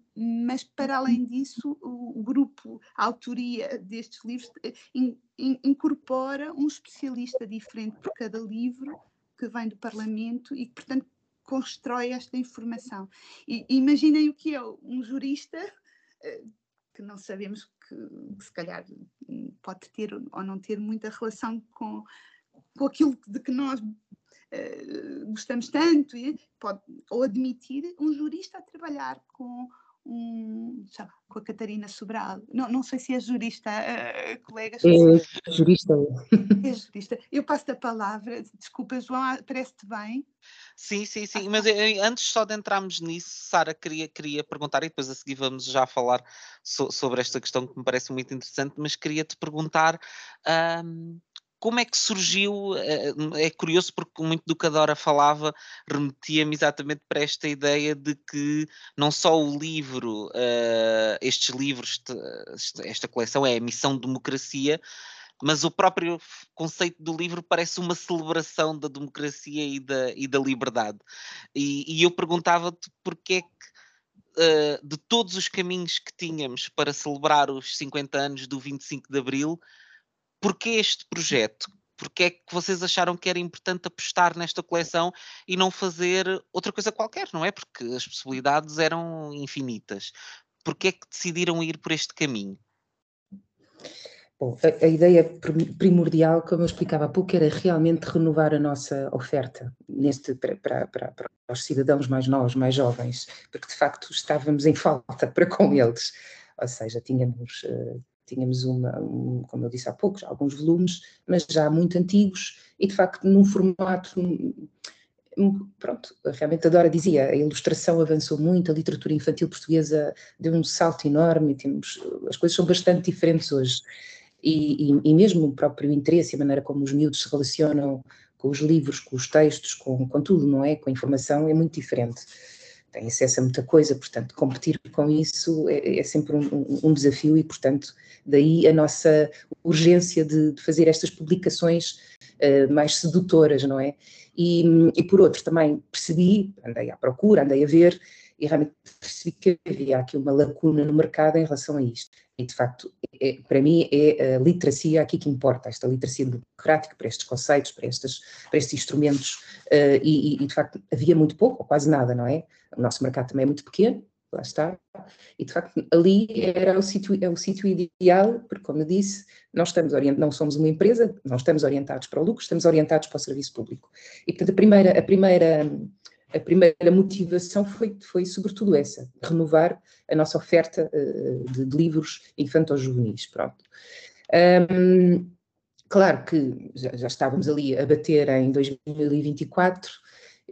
mas, para além disso, o, grupo, a autoria destes livros, eh, in, in, incorpora um especialista diferente por cada livro que vem do Parlamento e portanto, constrói esta informação. E, imaginem o que é um jurista, eh, que não sabemos que, que, se calhar pode ter ou não ter muita relação com, com aquilo de que nós uh, gostamos tanto, e pode, ou admitir um jurista a trabalhar com um, lá, com a Catarina Sobral. Não, não sei se é jurista, uh, colega. É jurista. É jurista. Eu passo a palavra. Desculpa, João, parece-te bem? Sim, sim, sim. Mas eu, antes só de entrarmos nisso, Sara, queria, queria perguntar, e depois a seguir vamos já falar so, sobre esta questão que me parece muito interessante, mas queria te perguntar. Um, como é que surgiu? Eh, é curioso porque muito do que a Dora falava remetia-me exatamente para esta ideia de que não só o livro, uh, estes livros, esta coleção é a missão de democracia, mas o próprio conceito do livro parece uma celebração da democracia e da, e da liberdade. E, e eu perguntava-te porque é que Uh, de todos os caminhos que tínhamos para celebrar os 50 anos do 25 de Abril, Porquê este projeto? Porquê é que vocês acharam que era importante apostar nesta coleção e não fazer outra coisa qualquer, não é? Porque as possibilidades eram infinitas. Porquê é que decidiram ir por este caminho? Bom, a, a, ideia primordial, como eu explicava há pouco, era realmente renovar a nossa oferta neste, para, para, para, para os cidadãos mais novos, mais jovens, porque de facto estávamos em falta [LAUGHS] para com eles. Ou seja, tínhamos uh, Tínhamos, uma, um, como eu disse há pouco, alguns volumes, mas já muito antigos e, de facto, num formato. Pronto, realmente a Dora dizia, a ilustração avançou muito, a literatura infantil portuguesa deu um salto enorme, temos, as coisas são bastante diferentes hoje. E, e, e, mesmo o próprio interesse a maneira como os miúdos se relacionam com os livros, com os textos, com, com tudo, não é? Com a informação, é muito diferente. Têm acesso a muita coisa, portanto, competir com isso é, é sempre um, um, desafio e, portanto, daí a nossa urgência de, de fazer estas publicações uh, mais sedutoras, não é? E, e, por outro, também percebi, andei à procura, andei a ver, e realmente percebi que havia aqui uma lacuna no mercado em relação a isto. E, de facto, é, para mim é a literacia aqui que importa, esta literacia democrática para estes conceitos, para, estes, para estes instrumentos, uh, e, e, de facto havia muito pouco, ou quase nada, não é? O nosso mercado também é muito pequeno, lá está, e de facto ali era o sítio, é o sítio ideal, porque como disse, nós estamos orientados, não somos uma empresa, não estamos orientados para o lucro, estamos orientados para o serviço público. E portanto a primeira, a primeira a primeira motivação foi, foi sobretudo essa, renovar a nossa oferta uh, de, de, livros infantos-juvenis, pronto. Um, claro que já, já, estávamos ali a bater em 2024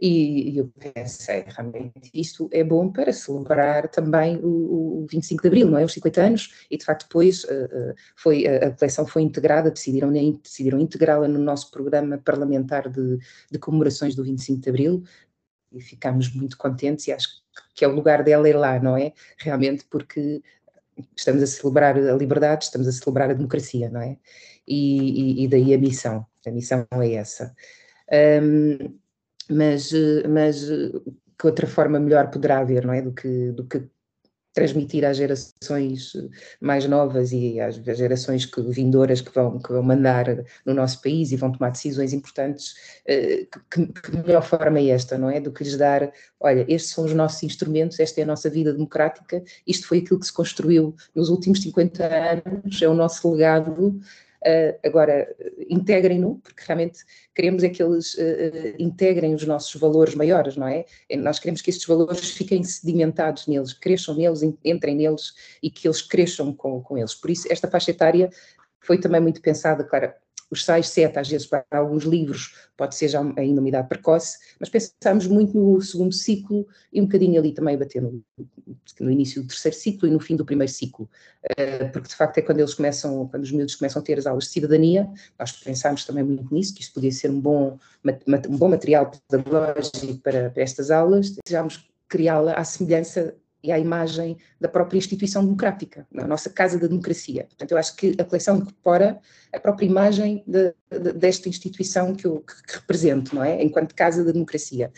e, e eu pensei, realmente, isto é bom para celebrar também o, o 25 de Abril, não é? Os 50 anos, e de facto depois uh, foi, a, a coleção foi integrada, decidiram, decidiram integrá-la no nosso programa parlamentar de, de comemorações do 25 de Abril, e ficámos muito contentes e acho que é o lugar dela ir lá, não é? Realmente porque estamos a celebrar a liberdade, estamos a celebrar a democracia, não é? E, e, e daí a missão, a missão é essa. Um, mas, mas que outra forma melhor poderá haver, não é? Do que, do que transmitir às gerações mais novas e às gerações que, vindouras que vão, que vão mandar no nosso país e vão tomar decisões importantes, eh, que, que, melhor forma é esta, não é? Do que lhes dar, olha, estes são os nossos instrumentos, esta é a nossa vida democrática, isto foi aquilo que se construiu nos últimos 50 anos, é o nosso legado, agora, integrem-no, porque realmente queremos é que eles uh, integrem os nossos valores maiores, não é? Nós queremos que estes valores fiquem sedimentados neles, cresçam neles, entrem neles e que eles cresçam com, com eles. Por isso, esta faixa etária foi também muito pensada, claro, os 6, 7, às vezes para alguns livros pode ser já ainda uma idade precoce, mas pensamos muito no segundo ciclo e um bocadinho ali também bater no, início do terceiro ciclo e no fim do primeiro ciclo, uh, porque de facto é quando eles começam, quando os miúdos começam a ter as aulas de cidadania, nós pensámos também muito nisso, que isto podia ser um bom, um bom material pedagógico para, para estas aulas, desejámos criá-la à semelhança e à imagem da própria instituição democrática, da nossa casa da democracia. Portanto, eu acho que a coleção incorpora a própria imagem de, de, desta instituição que eu que, represento, não é? Enquanto casa da democracia.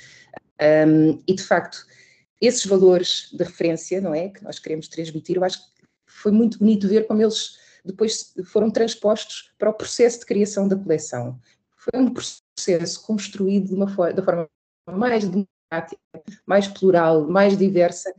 Um, e, de facto, esses valores de referência, não é? Que nós queremos transmitir, eu acho que foi muito bonito ver como eles depois foram transpostos para o processo de criação da coleção. Foi um processo construído de uma da forma mais democrática, mais plural, mais diversa,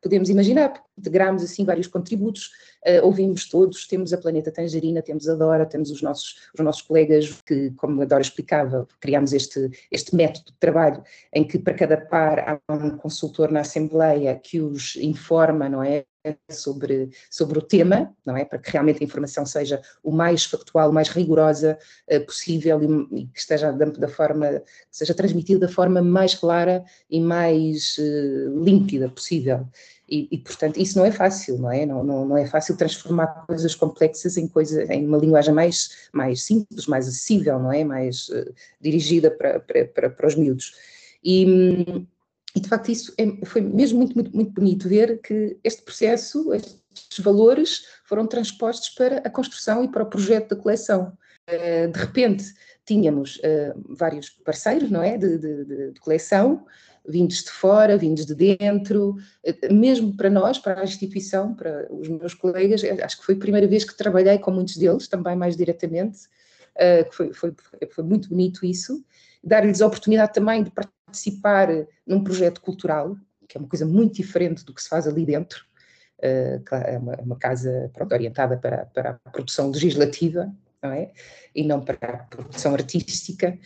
podemos imaginar, integramos assim vários contributos, uh, ouvimos todos, temos a Planeta Tangerina, temos a Dora, temos os nossos, os nossos colegas que, como a Dora explicava, criámos este, este método de trabalho em que para cada par há um consultor na Assembleia que os informa, não é? Sobre, sobre o tema, não é? Para que realmente a informação seja o mais factual, o mais rigorosa uh, possível e, e, que esteja da, forma, seja transmitida da forma mais clara e mais uh, límpida possível. E, e, portanto, isso não é fácil, não é? Não, não, não, é fácil transformar coisas complexas em, coisa, em uma linguagem mais, mais simples, mais acessível, não é? Mais uh, dirigida para, para, para, para os miúdos. E, hum, e de facto isso é, foi mesmo muito, muito, muito bonito ver que este processo, estes valores foram transpostos para a construção e para o projeto da coleção. Eh, de repente tínhamos eh, vários parceiros, não é, de, de, de coleção, vindos de fora, vindos de dentro, eh, mesmo para nós, para a instituição, para os meus colegas, acho que foi a primeira vez que trabalhei com muitos deles, também mais diretamente, foi, foi, foi muito bonito isso, dar-lhes a oportunidade também de participar num projeto cultural, que é uma coisa muito diferente do que se faz ali dentro, uh, é uma, uma, casa pronto, orientada para, para a produção legislativa, não é? E não para a produção artística,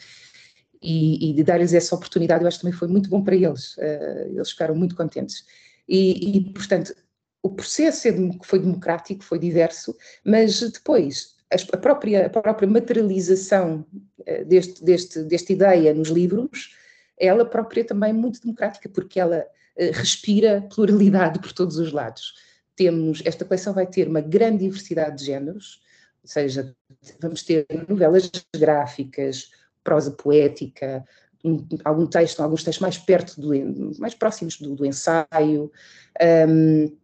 e, e de dar-lhes essa oportunidade, eu acho que também foi muito bom para eles, uh, eles ficaram muito contentes. E, e portanto, o processo é foi democrático, foi diverso, mas depois a própria, a própria materialização uh, deste, deste, desta ideia nos livros ela própria também é muito democrática, porque ela uh, respira pluralidade por todos os lados. Temos, esta coleção vai ter uma grande diversidade de géneros, ou seja, vamos ter novelas gráficas, prosa poética, um, algum texto, alguns textos mais perto, do, mais próximos do, do ensaio. Um,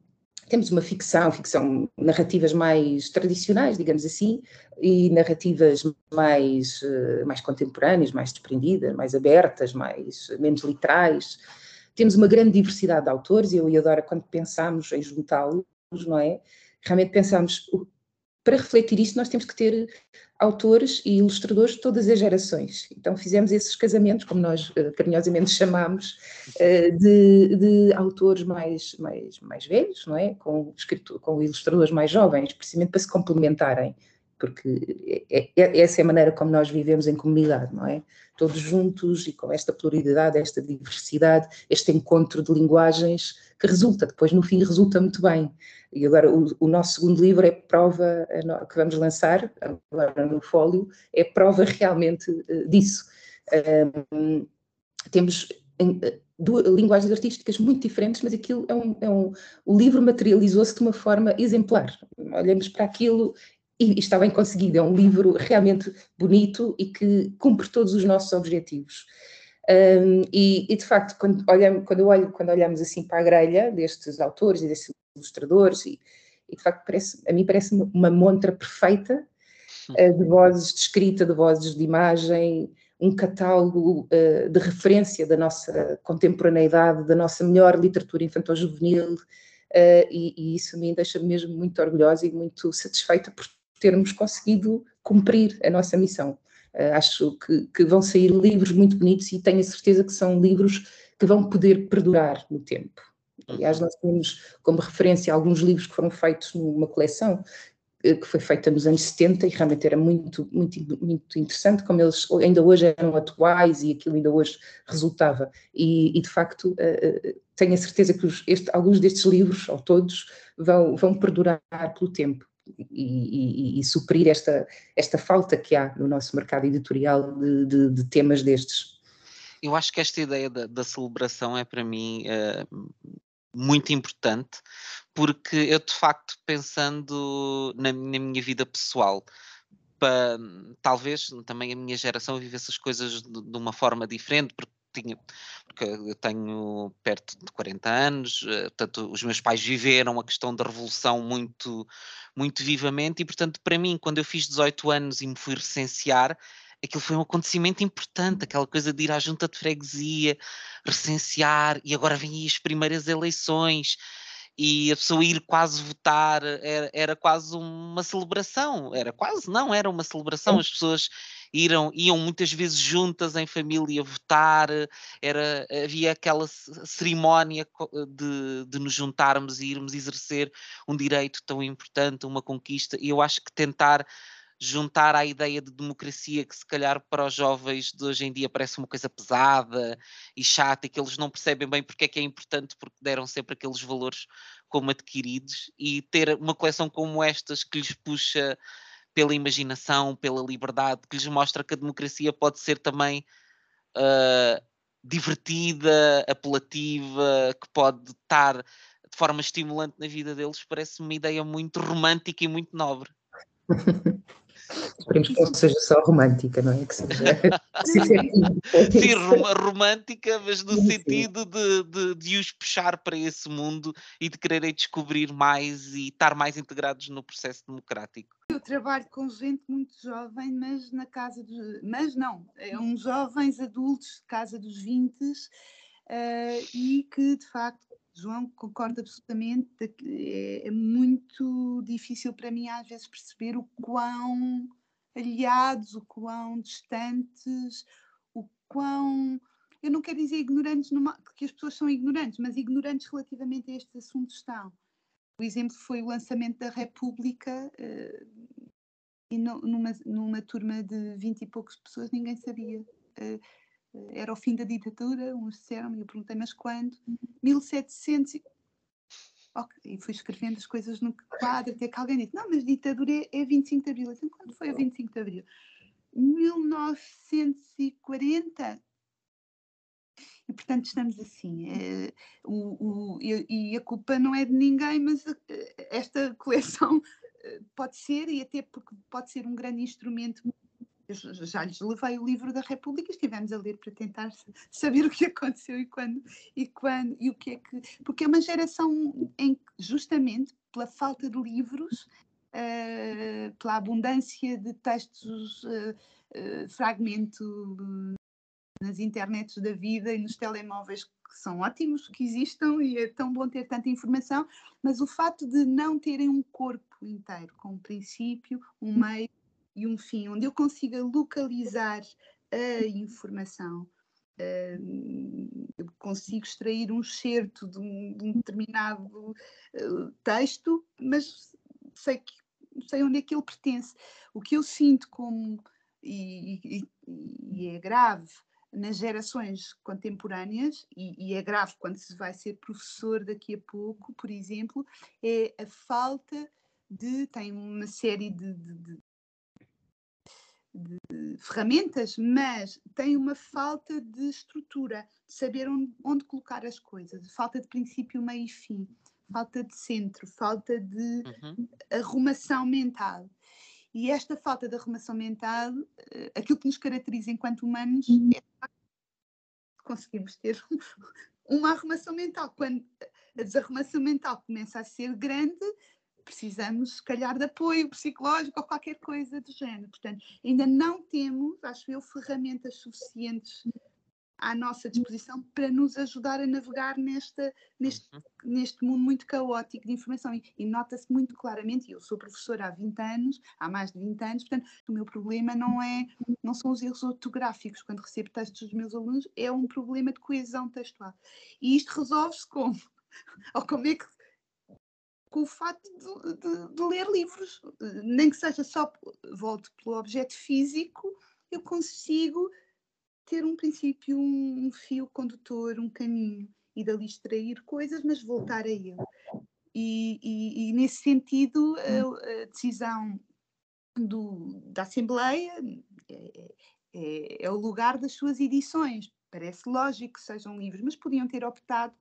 temos uma ficção, ficção, narrativas mais tradicionais, digamos assim, e narrativas mais, eh, mais contemporâneas, mais desprendidas, mais abertas, mais, menos literais. Temos uma grande diversidade de autores, e eu e a Dora, quando pensamos em juntá-los, não é? Realmente pensamos, para refletir isto, nós temos que ter autores e ilustradores de todas as gerações. Então fizemos esses casamentos, como nós uh, carinhosamente [LAUGHS] chamamos, uh, de, de, autores mais, mais, mais velhos, não é? Com, com ilustradores mais jovens, precisamente para se complementarem, porque é, é, essa é a maneira como nós vivemos em comunidade, não é? Todos juntos e com esta pluralidade, esta diversidade, este encontro de linguagens que resulta, depois no fim resulta muito bem. E agora o, o, nosso segundo livro é prova, que vamos lançar agora no fólio, é prova realmente uh, disso. Um, temos duas, linguagens artísticas muito diferentes, mas aquilo é um, é um o livro materializou-se de uma forma exemplar. Olhamos para aquilo e, está bem conseguido, é um livro realmente bonito e que cumpre todos os nossos objetivos. Um, e, e, de facto, quando, olhamos, quando, olho, quando olhamos assim para a grelha destes autores e destes ilustradores, e, e de facto parece, a mim parece uma montra perfeita uh, de vozes de escrita, de vozes de imagem, um catálogo uh, de referência da nossa contemporaneidade, da nossa melhor literatura infantil-juvenil, uh, e, e, isso me deixa mesmo muito orgulhosa e muito satisfeita por termos conseguido cumprir a nossa missão. Uh, acho que, que, vão sair livros muito bonitos e tenho a certeza que são livros que vão poder perdurar no tempo. Aliás, nós temos como referência alguns livros que foram feitos numa coleção eh, que foi feita nos anos 70 e realmente era muito, muito, muito interessante, como eles ainda hoje eram atuais e aquilo ainda hoje resultava. E, e de facto, uh, tenho a certeza que os, este, alguns destes livros, ou todos, vão, vão perdurar pelo tempo e, e, e, suprir esta, esta falta que há no nosso mercado editorial de, de, de temas destes. Eu acho que esta ideia da, da celebração é para mim uh, muito importante, porque eu de facto pensando na, na minha vida pessoal, para, talvez também a minha geração vivesse as coisas de, de uma forma diferente, porque tinha, porque eu tenho perto de 40 anos, eh, portanto, os meus pais viveram a questão da revolução muito, muito vivamente, e portanto, para mim, quando eu fiz 18 anos e me fui recensear, aquilo foi um acontecimento importante, aquela coisa de ir à junta de freguesia, recensear, e agora vêm as primeiras eleições, e a pessoa ir quase votar era, era quase uma celebração, era quase, não, era uma celebração, as pessoas iram, iam muitas vezes juntas em família votar, era, havia aquela cerimónia de, de nos juntarmos e irmos exercer um direito tão importante, uma conquista, e eu acho que tentar juntar à ideia de democracia que se calhar para os jovens de hoje em dia parece uma coisa pesada e chata e que eles não percebem bem porque é que é importante porque deram sempre aqueles valores como adquiridos e ter uma coleção como estas que lhes puxa pela imaginação, pela liberdade, que lhes mostra que a democracia pode ser também uh, divertida, apelativa, que pode estar de forma estimulante na vida deles, parece uma ideia muito romântica e muito nobre. [LAUGHS] Esperemos que não seja só romântica, não é? Que seja. [LAUGHS] Sim, romântica, mas no sim, sentido de, de, de, os puxar para esse mundo e de quererem descobrir mais e estar mais integrados no processo democrático. Eu trabalho com gente muito jovem, mas na casa dos. Mas não, é uns jovens adultos, casa dos 20, uh, eh, e que de facto João, concordo absolutamente. É, é, muito difícil para mim, às vezes, perceber o quão aliados, o quão distantes, o quão. Eu não quero dizer ignorantes, numa, que as pessoas são ignorantes, mas ignorantes relativamente a estes assuntos estão. O exemplo foi o lançamento da República, uh, e no, numa, numa turma de vinte e poucas pessoas ninguém sabia. Uh, era o fim da ditadura, uns disseram, e eu perguntei, mas quando? 1700. Okay. E fui escrevendo as coisas no quadro, até que alguém disse: Não, mas ditadura é, é 25 de abril. Então, quando foi o 25 de abril? 1940. E, portanto, estamos assim. É, o, o, e, a culpa não é de ninguém, mas eh, esta coleção eh, pode ser, e até porque pode ser um grande instrumento Eu já lhes levei o livro da República, estivemos a ler para tentar saber [LAUGHS] o que aconteceu e quando e quando e o que é que porque é uma geração em justamente pela falta de livros, uh, pela abundância de textos uh, uh, fragmento nas internets da vida e nos telemóveis que são ótimos que existam e é tão bom ter tanta informação, mas o fato de não terem um corpo inteiro, com um princípio, um meio e um fim, onde eu consiga localizar a informação, eu consigo extrair um excerto de um, de um determinado uh, texto, mas sei, que, sei onde é que ele pertence. O que eu sinto como, e, e, e é grave, nas gerações contemporâneas, e, e, é grave quando se vai ser professor daqui a pouco, por exemplo, é a falta de. tem uma série de, de, de ferramentas, mas tem uma falta de estrutura, de saber onde, onde, colocar as coisas, falta de princípio, meio e fim, falta de centro, falta de uhum. arrumação mental. E esta falta de arrumação mental, eh, aquilo que nos caracteriza enquanto humanos uhum. é conseguimos ter [LAUGHS] uma arrumação mental. Quando a desarrumação mental começa a ser grande, precisamos, se calhar, de apoio psicológico ou qualquer coisa do género. Portanto, ainda não temos, acho eu, ferramentas suficientes à nossa disposição para nos ajudar a navegar nesta, neste, uhum. neste mundo muito caótico de informação. E, e nota-se muito claramente, eu sou professora há 20 anos, há mais de 20 anos, portanto, o meu problema não é não são os erros ortográficos quando recebo textos dos meus alunos, é um problema de coesão textual. E isto resolve-se como? [LAUGHS] Ou como é que com o facto de, de, de, ler livros, nem que seja só volto pelo objeto físico, eu consigo ter um princípio, um, um fio condutor, um caminho e dali extrair coisas, mas voltar a ele. E, e, e nesse sentido, a, a decisão do, da Assembleia é, é, é, o lugar das suas edições. Parece lógico que sejam livros, mas podiam ter optado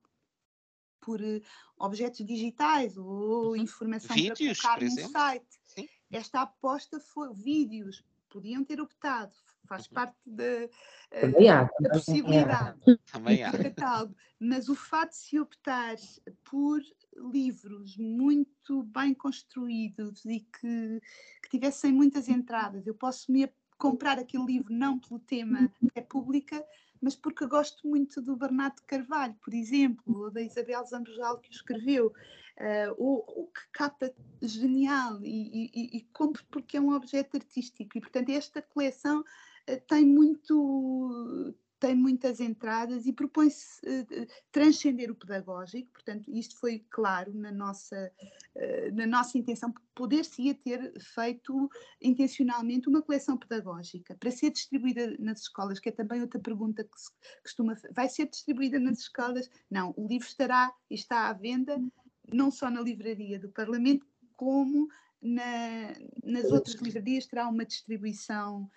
por uh, objetos digitais ou uhum. informação vídeos, para colocar no site. Sim. Esta aposta foi vídeos, podiam ter optado, faz uhum. parte da, uh, da possibilidade Também há. catálogo. [LAUGHS] Mas o fato de se optar por livros muito bem construídos e que, que tivessem muitas entradas, eu posso me comprar aquele livro não pelo tema República, mas porque gosto muito do Bernardo Carvalho, por exemplo, ou da Isabel Zambojal que o escreveu, uh, ou, ou, que capa genial, e, e, e, compro porque é um objeto artístico, e portanto esta coleção uh, tem muito tem muitas entradas e propõe-se uh, transcender o pedagógico, portanto, isto foi claro na nossa, uh, na nossa intenção, poder-se-ia ter feito intencionalmente uma coleção pedagógica para ser distribuída nas escolas, que é também outra pergunta que se costuma vai ser distribuída nas escolas? Não, o livro estará e está à venda não só na livraria do Parlamento, como na, nas outras livrarias terá uma distribuição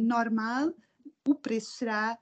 normal, o preço será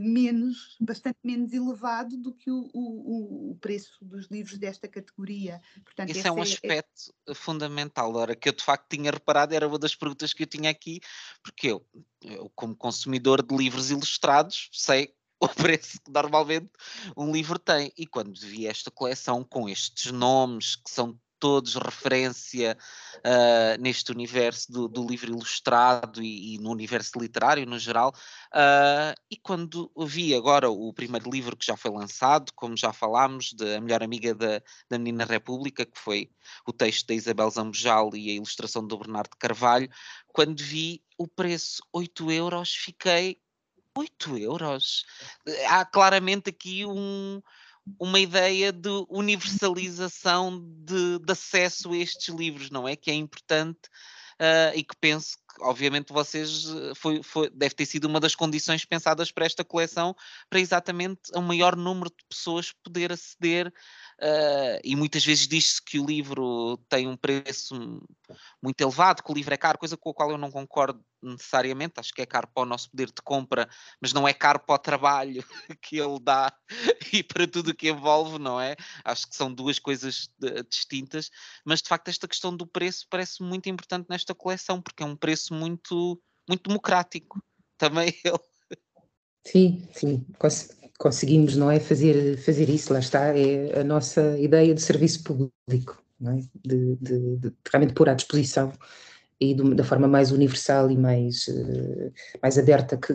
menos, bastante menos elevado do que o, o, o, preço dos livros desta categoria. Portanto, Isso é um é, aspecto é... fundamental, Laura, que eu de facto tinha reparado, era uma das perguntas que eu tinha aqui, porque eu, eu como consumidor de livros ilustrados, sei [LAUGHS] o preço que normalmente um livro tem. E quando vi esta coleção com estes nomes que são todos referência uh, neste universo do, do livro ilustrado e, e, no universo literário no geral. Uh, e quando vi agora o primeiro livro que já foi lançado, como já falámos, de A Melhor Amiga da, da Menina República, que foi o texto da Isabel Zambojal e a ilustração do Bernardo Carvalho, quando vi o preço 8 euros, fiquei 8 euros. Há claramente aqui um, uma ideia de universalização de, de, acesso a estes livros, não é? Que é importante uh, e que penso que, obviamente, vocês eh, foi, foi, deve ter sido uma das condições pensadas para esta coleção, para exatamente o maior número de pessoas poder aceder Uh, e muitas vezes diz-se que o livro tem um preço muito elevado, que o livro é caro, coisa com a qual eu não concordo necessariamente. Acho que é caro para o nosso poder de compra, mas não é caro para o trabalho [LAUGHS] que ele dá [LAUGHS] e para tudo o que envolve, não é? Acho que são duas coisas de, distintas, mas de facto esta questão do preço parece muito importante nesta coleção, porque é um preço muito muito democrático. [LAUGHS] Também ele. Sim, sim, Cons conseguimos, não é, fazer, fazer isso, lá está, é a nossa ideia de serviço público, não é? de, de, de realmente pôr à disposição e do, da forma mais universal e mais, uh, mais aberta que,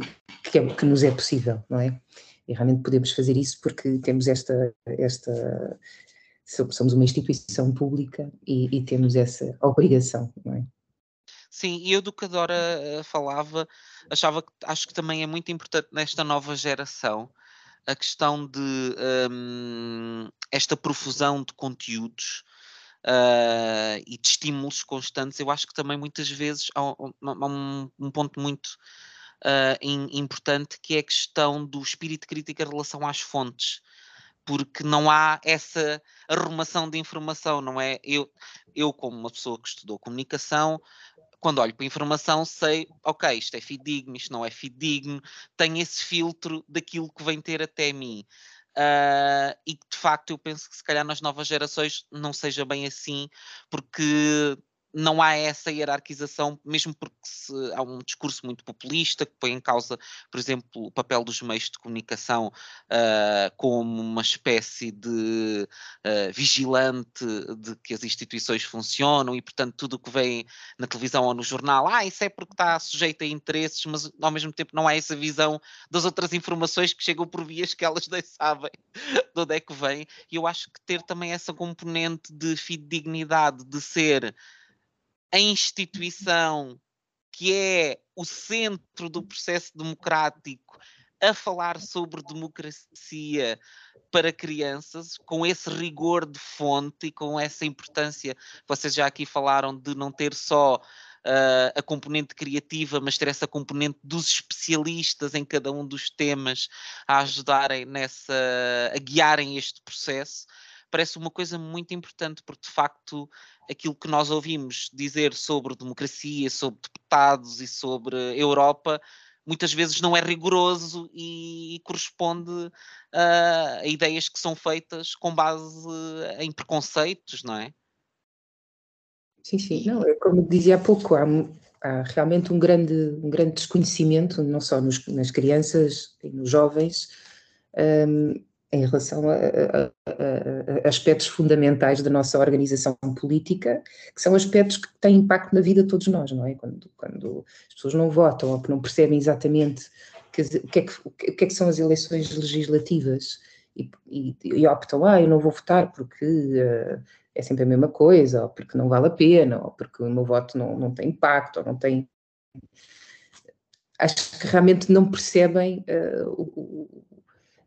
que, é, que nos é possível, não é? E realmente podemos fazer isso porque temos esta, esta somos uma instituição pública e, e temos essa obrigação, não é? Sim, e eu do que a Dora uh, falava, achava que acho que também é muito importante nesta nova geração a questão de um, esta profusão de conteúdos uh, e de estímulos constantes. Eu acho que também muitas vezes há, há um, um, ponto muito uh, importante que é a questão do espírito crítico em relação às fontes porque não há essa arrumação de informação, não é? Eu, eu como uma pessoa que estudou comunicação, quando olho para a informação, sei, ok, isto é fidedigno, isto não é fidedigno, tenho esse filtro daquilo que vem ter até mim. Uh, e de facto eu penso que se calhar nas novas gerações não seja bem assim, porque não há essa hierarquização, mesmo porque se, há um discurso muito populista que põe em causa, por exemplo, o papel dos meios de comunicação uh, como uma espécie de uh, vigilante de que as instituições funcionam e, portanto, tudo o que vem na televisão ou no jornal, ah, isso é porque está sujeito a interesses, mas ao mesmo tempo não há essa visão das outras informações que chegam por vias que elas [LAUGHS] nem sabem de onde é que vem. E eu acho que ter também essa componente de fidedignidade, de ser a instituição que é o centro do processo democrático a falar sobre democracia para crianças, com esse rigor de fonte e com essa importância, vocês já aqui falaram de não ter só uh, a componente criativa, mas ter essa componente dos especialistas em cada um dos temas a ajudarem nessa, a guiarem este processo parece uma coisa muito importante, porque de facto aquilo que nós ouvimos dizer sobre democracia, sobre deputados e sobre Europa, muitas vezes não é rigoroso e, corresponde a, a ideias que são feitas com base em preconceitos, não é? Sim, sim. Não, é como dizia há pouco, há, há realmente um grande, um grande desconhecimento, não só nos, nas crianças e nos jovens, um, em relação a, a, a, aspectos fundamentais da nossa organização política, que são aspectos que têm impacto na vida de todos nós, não é? Quando, quando as pessoas não votam ou que não percebem exatamente que, o, que é que, o que é que são as eleições legislativas e, e, e, optam, ah, eu não vou votar porque uh, é sempre a mesma coisa, ou porque não vale a pena, ou porque o meu voto não, não tem impacto, ou não tem acho que realmente não percebem uh, o,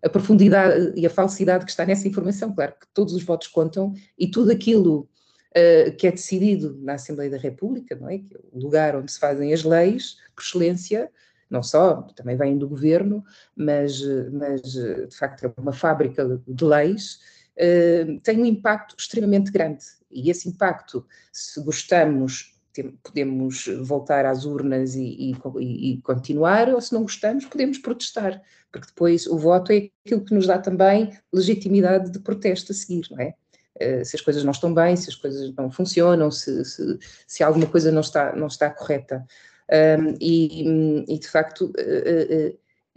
a profundidade e a falsidade que está nessa informação. Claro que todos os votos contam e tudo aquilo uh, que é decidido na Assembleia da República, não é? Que é o lugar onde se fazem as leis, por excelência, não só, também vêm do governo, mas, mas de facto é uma fábrica de leis, uh, tem um impacto extremamente grande. E esse impacto, se gostamos podemos voltar às urnas e, e, e, continuar, ou se não gostamos, podemos protestar, porque depois o voto é aquilo que nos dá também legitimidade de protesto a seguir, não é? Eh, se as coisas não estão bem, se as coisas não funcionam, se, se, se alguma coisa não está, não está correta. Um, e, e, de facto,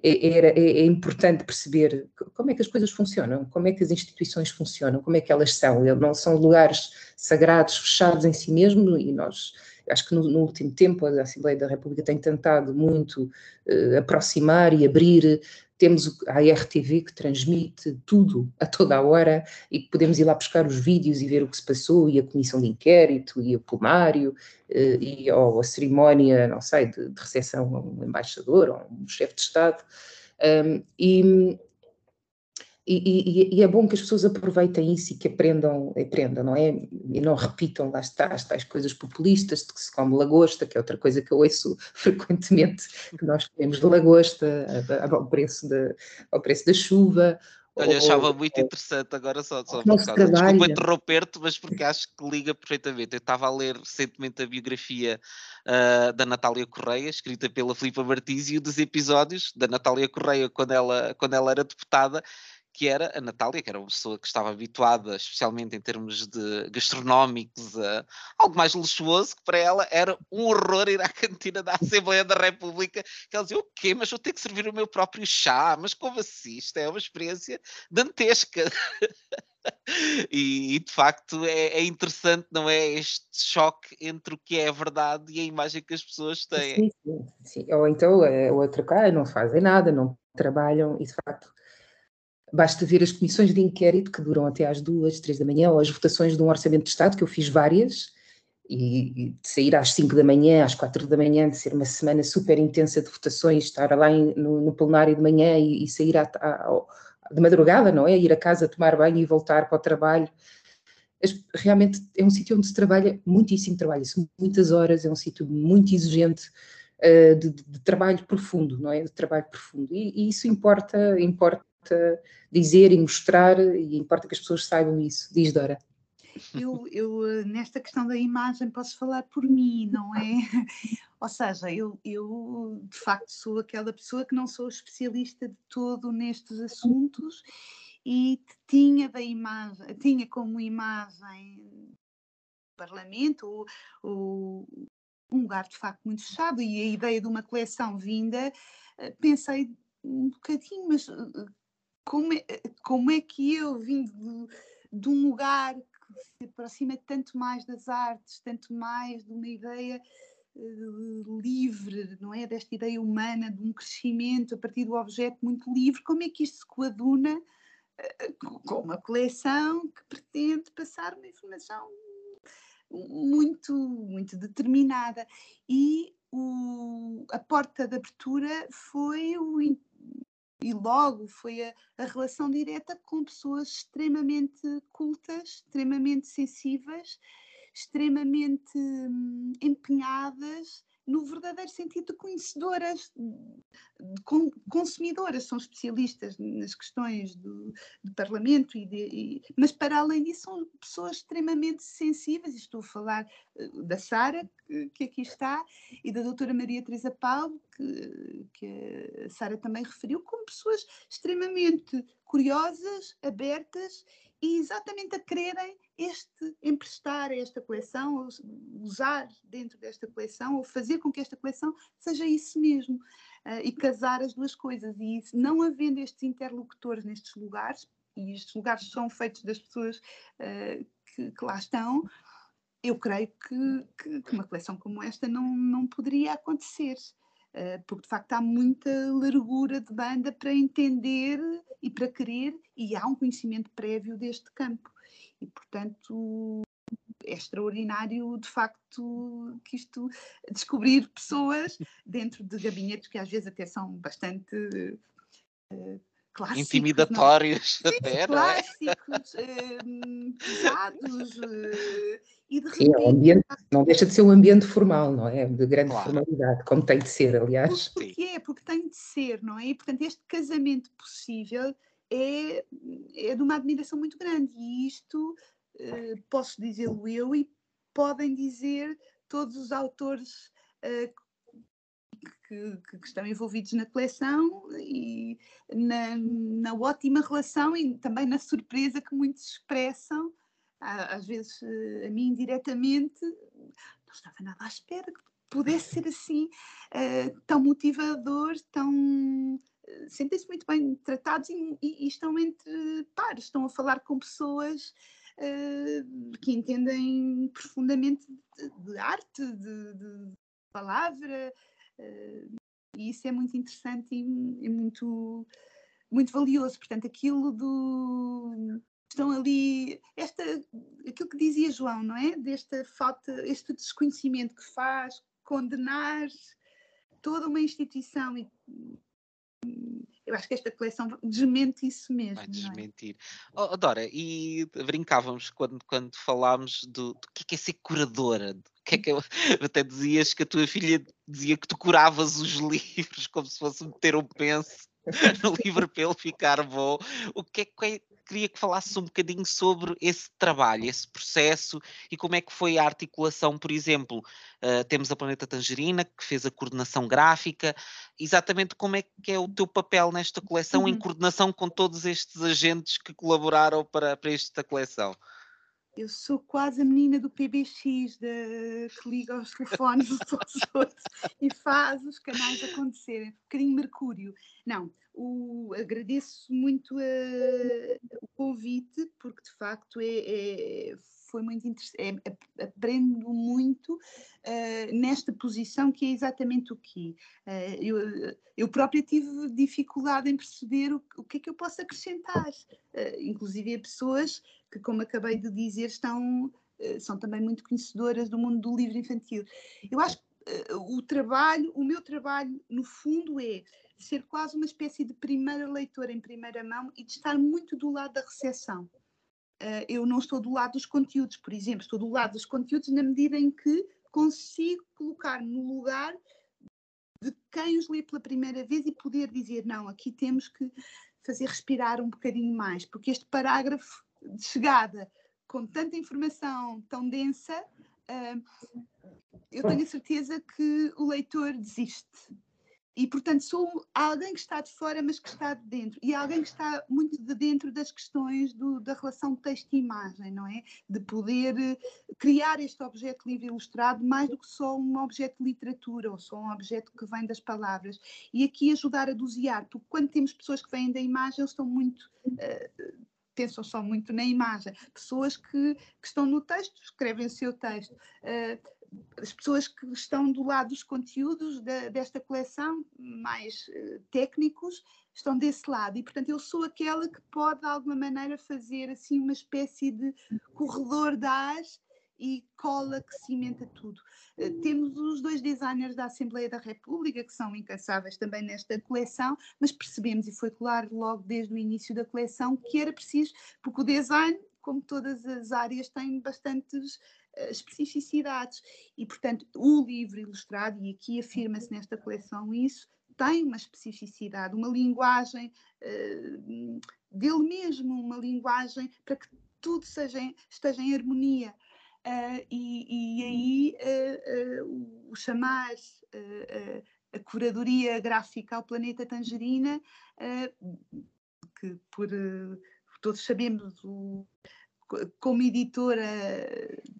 é, é, é, importante perceber como é que as coisas funcionam, como é que as instituições funcionam, como é que elas são. Não são lugares sagrados, fechados em si mesmo, e nós, acho que no, no último tempo, a Assembleia da República tem tentado muito uh, aproximar e abrir. Temos a RTV que transmite tudo a toda a hora e podemos ir lá buscar os vídeos e ver o que se passou, e a comissão de inquérito, e o plumário, uh, e ou a cerimónia, não sei, de, de recepção a um embaixador ou a um chefe de Estado. Um, e, e, e, e, é bom que as pessoas aproveitem isso e que aprendam, aprendam, não é? E não repitam, lá está, as tais coisas populistas de que se come lagosta, que é outra coisa que eu ouço [LAUGHS] frequentemente, que nós comemos de lagosta ao preço, de, ao preço da chuva. Olha, eu achava muito interessante, agora só, só por causa, desculpa interromper-te, mas porque acho que liga perfeitamente. Eu estava a ler recentemente a biografia uh, da Natália Correia, escrita pela Filipa Martins, e um dos episódios da Natália Correia, quando ela, quando ela era deputada, que era a Natália, que era uma pessoa que estava habituada, especialmente em termos de gastronómicos, a algo mais luxuoso, que para ela era um horror ir à cantina da Assembleia da República, que ela dizia, o quê? Mas vou ter que servir o meu próprio chá? Mas como assim? Isto é uma experiência dantesca. [LAUGHS] e, e, de facto é, é, interessante, não é? Este choque entre o que é a verdade e a imagem que as pessoas têm. Sim, sim, sim. Ou então a outra cara, não fazem nada, não trabalham e de facto basta ver as comissões de inquérito que duram até às duas, três da manhã, ou as votações de um orçamento de Estado, que eu fiz várias, e, de sair às cinco da manhã, às quatro da manhã, de ser uma semana super intensa de votações, estar lá em, no, no, plenário de manhã e, e sair à, à, de madrugada, não é? Ir a casa tomar banho e voltar para o trabalho. Realmente é um sítio onde se trabalha muitíssimo, trabalha-se muitas horas, é um sítio muito exigente uh, de, de, trabalho profundo, não é? De trabalho profundo. E, e, isso importa, importa dizer e mostrar, e importa que as pessoas saibam isso. Diz Dora. Eu, eu, eh, nesta questão da imagem, posso falar por mim, não é? [LAUGHS] Ou seja, eu, eu de facto sou aquela pessoa que não sou especialista de todo nestes assuntos e tinha da imagem, tinha como imagem parlamento ou um lugar de facto muito fechado e a ideia de uma coleção vinda, eh, pensei um bocadinho, mas eh, como é, como é que eu vim de, de um lugar se aproxima tanto mais das artes, tanto mais de uma ideia uh, livre, não é? Desta ideia humana, de um crescimento a partir do objeto muito livre, como é que isto se coaduna uh, com uma coleção que pretende passar uma informação muito, muito determinada. E o, a porta de abertura foi o e logo foi a, a, relação direta com pessoas extremamente cultas, extremamente sensíveis, extremamente hum, empenhadas no verdadeiro sentido de conhecedoras, de consumidoras, são especialistas nas questões do, do Parlamento, e, de, e mas para além disso são pessoas extremamente sensíveis, estou a falar eh, da Sara, que, aqui está, e da doutora Maria Teresa Paulo, que, que a Sara também referiu, como pessoas extremamente curiosas, abertas e exatamente a quererem este emprestar esta coleção, usar dentro desta coleção, ou fazer com que esta coleção seja isso mesmo, uh, e casar as duas coisas. E isso, não havendo estes interlocutores nestes lugares, e estes lugares são feitos das pessoas uh, que, que, lá estão, eu creio que, que, que, uma coleção como esta não, não poderia acontecer. Uh, porque de facto há muita largura de banda para entender e para querer, e há um conhecimento prévio deste campo. E, portanto, é extraordinário de facto que isto descobrir pessoas dentro de gabinetes que às vezes até são bastante clássicos, intimidatórios não? até, Sim, clássicos, uh, pesados uh, e de repente... Sim, é um ambiente, não deixa de ser um ambiente formal, não é? De grande claro. formalidade, como tem de ser, aliás. Porque é, porque tem de ser, não é? E portanto este casamento possível é, é de uma admiração muito grande. E isto uh, posso dizê-lo eu e podem dizer todos os autores uh, que, que, estão envolvidos na coleção e na, na, ótima relação e também na surpresa que muitos expressam, às vezes eh, a mim diretamente, não estava nada à espera que pudesse ser assim, uh, tão motivador, tão sentem-se muito bem tratados e, e, e, estão entre pares, estão a falar com pessoas uh, que entendem profundamente de, de arte, de, de palavra, e isso é muito interessante e, e, muito, muito valioso. Portanto, aquilo do. Estão ali, esta, aquilo que dizia João, não é? Desta falta, este desconhecimento que faz condenar toda uma instituição e eu acho que esta coleção desmente isso mesmo. Vai é? desmentir. É? Oh, Dora, e brincávamos quando, quando falámos do, do que é, que é ser curadora. Que é que eu, [LAUGHS] até dizias que a tua filha dizia que tu curavas os [LAUGHS] livros como se fosse meter um penso. no livro para ele ficar bom. O que é que é, queria que falasses um bocadinho sobre esse trabalho, esse processo e como é que foi a articulação, por exemplo, uh, temos a Planeta Tangerina, que fez a coordenação gráfica, exatamente como é que é o teu papel nesta coleção uhum. em coordenação com todos estes agentes que colaboraram para, para esta coleção? Eu sou quase a menina do PBX, de, que liga os telefones uns aos [LAUGHS] outros e faz os canais acontecerem. Um bocadinho Mercúrio. Não, o, agradeço muito uh, o convite, porque de facto é, é foi muito interessante, é, aprendo muito uh, nesta posição que é exatamente o que uh, eu, eu própria tive dificuldade em perceber o, o que é que eu posso acrescentar, uh, inclusive a pessoas que, como acabei de dizer, estão, são também muito conhecedoras do mundo do livro infantil. Eu acho que o trabalho, o meu trabalho, no fundo, é ser quase uma espécie de primeira leitora em primeira mão e de estar muito do lado da recepção. Uh, eu não estou do lado dos conteúdos, por exemplo, estou do lado dos conteúdos na medida em que consigo colocar no lugar de quem os lê pela primeira vez e poder dizer: não, aqui temos que fazer respirar um bocadinho mais, porque este parágrafo de chegada com tanta informação tão densa, uh, eu tenho a certeza que o leitor desiste. E, portanto, sou alguém que está de fora, mas que está de dentro. E alguém que está muito de dentro das questões do, da relação texto-imagem, não é? De poder eh, criar este objeto livre ilustrado mais do que só um objeto de literatura ou só um objeto que vem das palavras. E aqui ajudar a dosear, porque quando temos pessoas que vêm da imagem, eles estão muito. Uh, pensam só muito na imagem. Pessoas que, que, estão no texto, escrevem o seu texto. Uh, as pessoas que estão do lado dos conteúdos de, desta coleção, mais uh, técnicos, estão desse lado. E, portanto, eu sou aquela que pode, de alguma maneira, fazer assim uma espécie de corredor de as e cola que cimenta tudo. Uh, temos os dois designers da Assembleia da República, que são incansáveis também nesta coleção, mas percebemos, e foi claro logo desde o início da coleção, que era preciso, porque o design, como todas as áreas, tem bastantes especificidades. E, portanto, o livro ilustrado, e aqui afirma-se nesta coleção isso, tem uma especificidade, uma linguagem uh, dele mesmo, uma linguagem para que tudo seja, esteja em harmonia. Uh, e, e, aí uh, o chamar a curadoria gráfica ao planeta Tangerina, que por todos sabemos o, como editora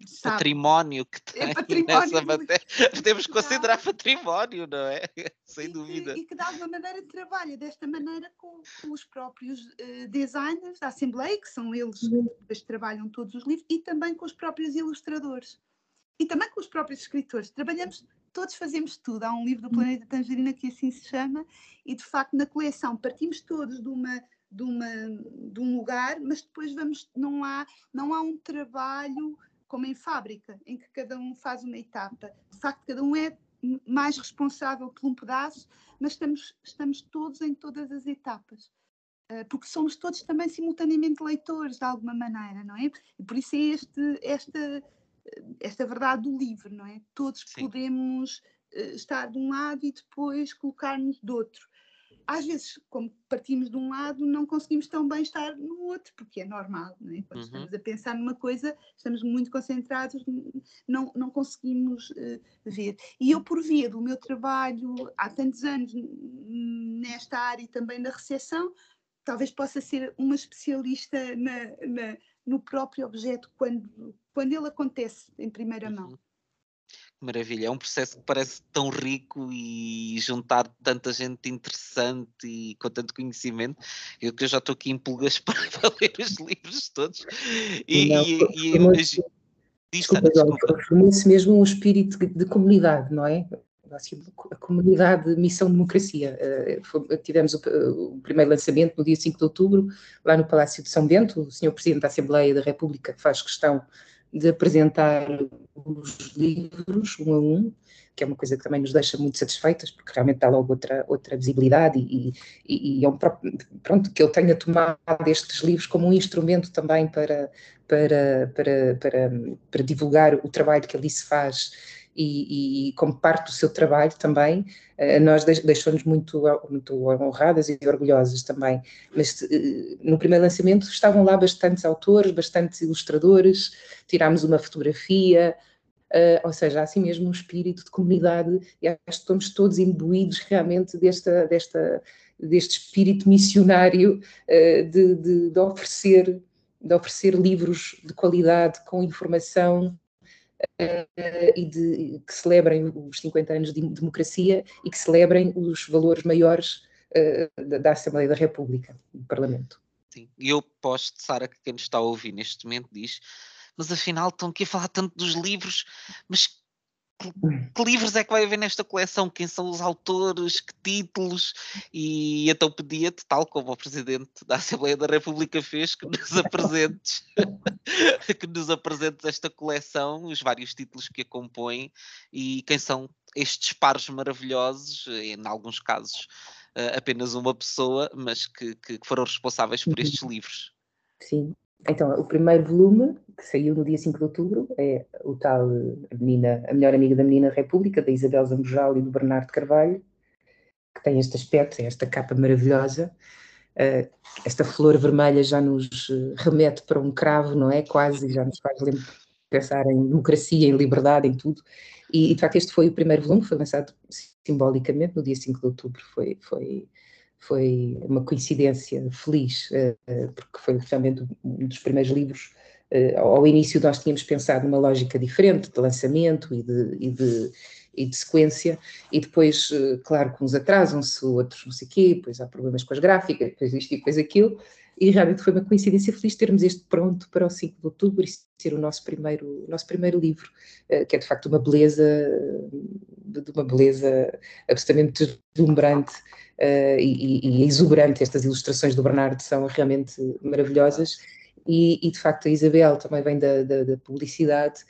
sabe, património que tem é [LAUGHS] património nessa matéria [LAUGHS] podemos considerar património não é? [LAUGHS] Sem e dúvida. que, e que de alguma maneira trabalha desta maneira com, com os próprios uh, designers da Assembleia que são eles uhum. que trabalham todos os livros e também com os próprios ilustradores. E também com os próprios escritores. Trabalhamos todos fazemos tudo. Há um livro do uhum. Planeta Tangerina que assim se chama e de facto na coleção partimos todos de uma de, uma, de um lugar, mas depois vamos, não há, não há um trabalho como em fábrica, em que cada um faz uma etapa. De facto, cada um é mais responsável por um pedaço, mas estamos, estamos todos em todas as etapas. Uh, porque somos todos também simultaneamente leitores, de alguma maneira, não é? E por isso é este, esta, esta verdade do livro, não é? Todos Sim. podemos uh, estar de um lado e depois colocar-nos do outro às vezes, como partimos de um lado, não conseguimos tão bem estar no outro, porque é normal, não é? quando uhum. estamos a pensar numa coisa, estamos muito concentrados, não, não conseguimos uh, ver. E eu, por via do meu trabalho há tantos anos nesta área e também na recepção, talvez possa ser uma especialista na, na, no próprio objeto quando, quando ele acontece em primeira mão. Uhum maravilha. É um processo que parece tão rico e juntar tanta gente interessante e com tanto conhecimento. Eu que eu já estou aqui em pulgas [LAUGHS] para, ler os livros todos. E, não, e, e imagino. Formou-se mesmo um espírito de comunidade, não é? A comunidade Missão Democracia. Uh, tivemos o, o, primeiro lançamento no dia 5 de outubro, lá no Palácio de São Bento. O senhor Presidente da Assembleia da República faz questão de apresentar os livros um a um, que é uma coisa que também nos deixa muito satisfeitas, porque realmente dá logo outra, outra visibilidade e, e, e é um próprio, pronto, que ele tenha tomado estes livros como um instrumento também para, para, para, para, para divulgar o trabalho que ali se faz e, e, como parte do seu trabalho também, uh, nós deixou-nos muito, muito honradas e orgulhosas também. Mas uh, no primeiro lançamento estavam lá bastantes autores, bastantes ilustradores, tirámos uma fotografia, Uh, ou seja, há assim mesmo um espírito de comunidade e acho que estamos todos imbuídos realmente desta, desta, deste espírito missionário de, de, de, oferecer, de oferecer livros de qualidade com informação e de, que celebrem os 50 anos de democracia e que celebrem os valores maiores da, da Assembleia da República, do Parlamento. Sim, e eu posto, Sara, que quem nos está a ouvir neste momento diz mas afinal estão aqui a falar tanto dos livros, mas que, livros é que vai haver nesta coleção? Quem são os autores? Que títulos? E então pedia-te, tal como o Presidente da Assembleia da República fez, que nos [LAUGHS] apresentes, [LAUGHS] que nos apresentes esta coleção, os vários títulos que a compõem e quem são estes pares maravilhosos, em alguns casos eh, apenas uma pessoa, mas que, que foram responsáveis por estes uhum. livros. Sim, então, o primeiro volume, que saiu no dia 5 de outubro, é o tal, a, menina, a melhor amiga da menina República, da Isabel Zambojal e do Bernardo Carvalho, que tem este aspecto, esta capa maravilhosa. Uh, esta flor vermelha já nos eh, remete para um cravo, não é? Quase, já nos faz pensar em democracia, em liberdade, em tudo. E, de facto, este foi o primeiro volume, foi lançado simbolicamente no dia 5 de outubro. Foi, foi foi uma coincidência feliz, eh, eh, porque foi realmente um dos primeiros livros. Eh, ao início nós tínhamos pensado numa lógica diferente de lançamento e de, e de, e de sequência, e depois, claro, que uns atrasam-se, outros não sei o quê, depois há problemas com as gráficas, depois isto e depois aquilo, e realmente foi uma coincidência feliz termos este pronto para o 5 de outubro e ser o nosso primeiro, nosso primeiro livro, que é de facto uma beleza, de uma beleza absolutamente deslumbrante uh, e, e, exuberante. Estas ilustrações do Bernardo são realmente maravilhosas. E, e de facto a Isabel também vem da, da, da, publicidade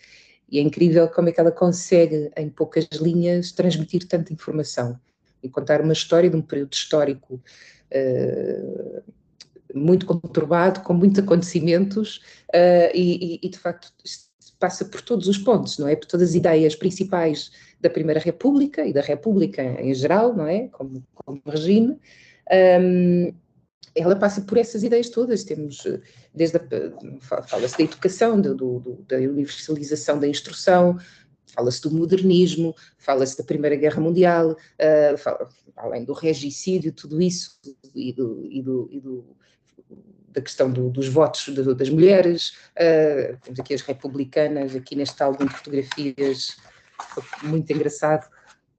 e é incrível como é que ela consegue, em poucas linhas, transmitir tanta informação e contar uma história de um período histórico uh, muito conturbado, com muitos acontecimentos uh, e, e, de facto passa por todos os pontos, não é? Por todas as ideias principais da Primeira República e da República em geral, não é? Como, como regime. Um, ela passa por essas ideias todas. Temos, desde fala-se da educação, do, do, da universalização da instrução, fala-se do modernismo, fala-se da Primeira Guerra Mundial, uh, fala, além do regicídio, tudo isso, e, do, e, do, e da questão dos votos das mulheres. Uh, temos aqui as republicanas, aqui neste álbum de fotografias muito engraçado.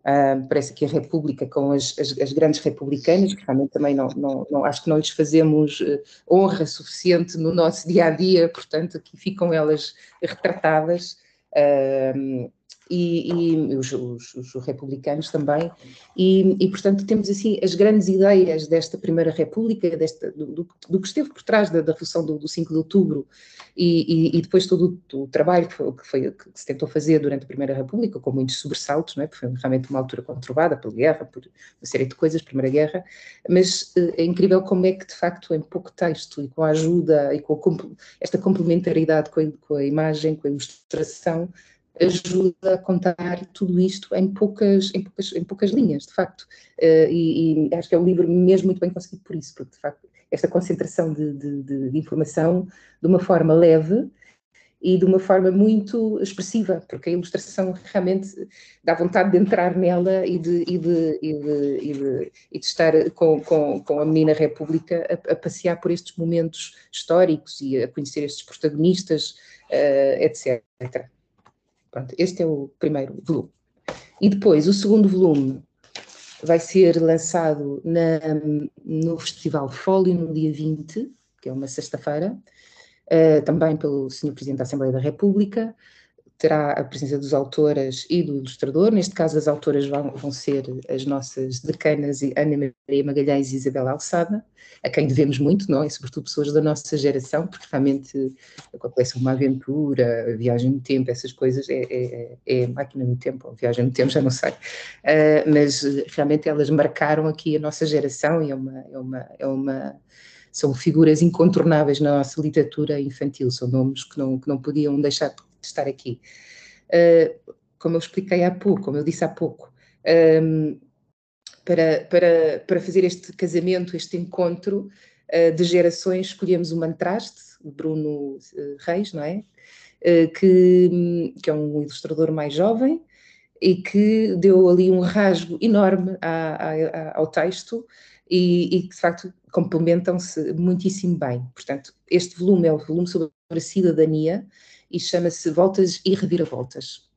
Uh, parece que a República com as, as, as, grandes republicanas, que realmente também não, não, não, acho que não lhes fazemos uh, honra suficiente no nosso dia a dia, portanto, aqui ficam elas retratadas. Uh, e, e os, os, os, republicanos também, e, e, portanto temos assim as grandes ideias desta Primeira República, desta, do, do, do que esteve por trás da, da Revolução do, do 5 de Outubro, e, e, depois todo o, o trabalho que, foi, que, se tentou fazer durante a Primeira República, com muitos sobressaltos, não é? porque foi realmente uma altura conturbada pela guerra, por uma série de coisas, Primeira Guerra, mas eh, é incrível como é que de facto em pouco texto e com a ajuda e com a, esta complementaridade com a, com a imagem, com a ilustração, ajuda a contar tudo isto em poucas, em poucas, em poucas linhas, de facto. Uh, e, e, acho que é um livro mesmo muito bem conseguido por isso, porque de facto esta concentração de, de, de, informação de uma forma leve e de uma forma muito expressiva, porque a ilustração realmente dá vontade de entrar nela e de, e de, e de, e de, e de estar com, com, com, a menina República a, a, passear por estes momentos históricos e a conhecer estes protagonistas, uh, etc. Pronto, este é o primeiro volume. E depois, o segundo volume vai ser lançado na, no Festival Fólio no dia 20, que é uma sexta-feira, uh, também pelo Sr. Presidente da Assembleia da República terá a presença dos autoras e do ilustrador. Neste caso, as autoras vão, vão ser as nossas decanas Ana Maria Magalhães e Isabel Alçada, a quem devemos muito, não é? Sobretudo pessoas da nossa geração, porque realmente a coleção Uma Aventura, Viagem no Tempo, essas coisas, é, é, é máquina no tempo, ou Viagem no Tempo, já não sei. Uh, mas realmente elas marcaram aqui a nossa geração e é uma, é uma, é uma são figuras incontornáveis na nossa literatura infantil, são nomes que não, que não podiam deixar de estar aqui. Uh, como eu expliquei há pouco, como eu disse há pouco, um, para, para, para fazer este casamento, este encontro uh, de gerações, escolhemos o Mantraste, Bruno uh, Reis, não é? Que, que é um ilustrador mais jovem e que deu ali um rasgo enorme a, a, ao texto e, e de facto complementam-se muitíssimo bem. Portanto, este volume é o volume sobre a cidadania e chama-se Voltas e Reviravoltas.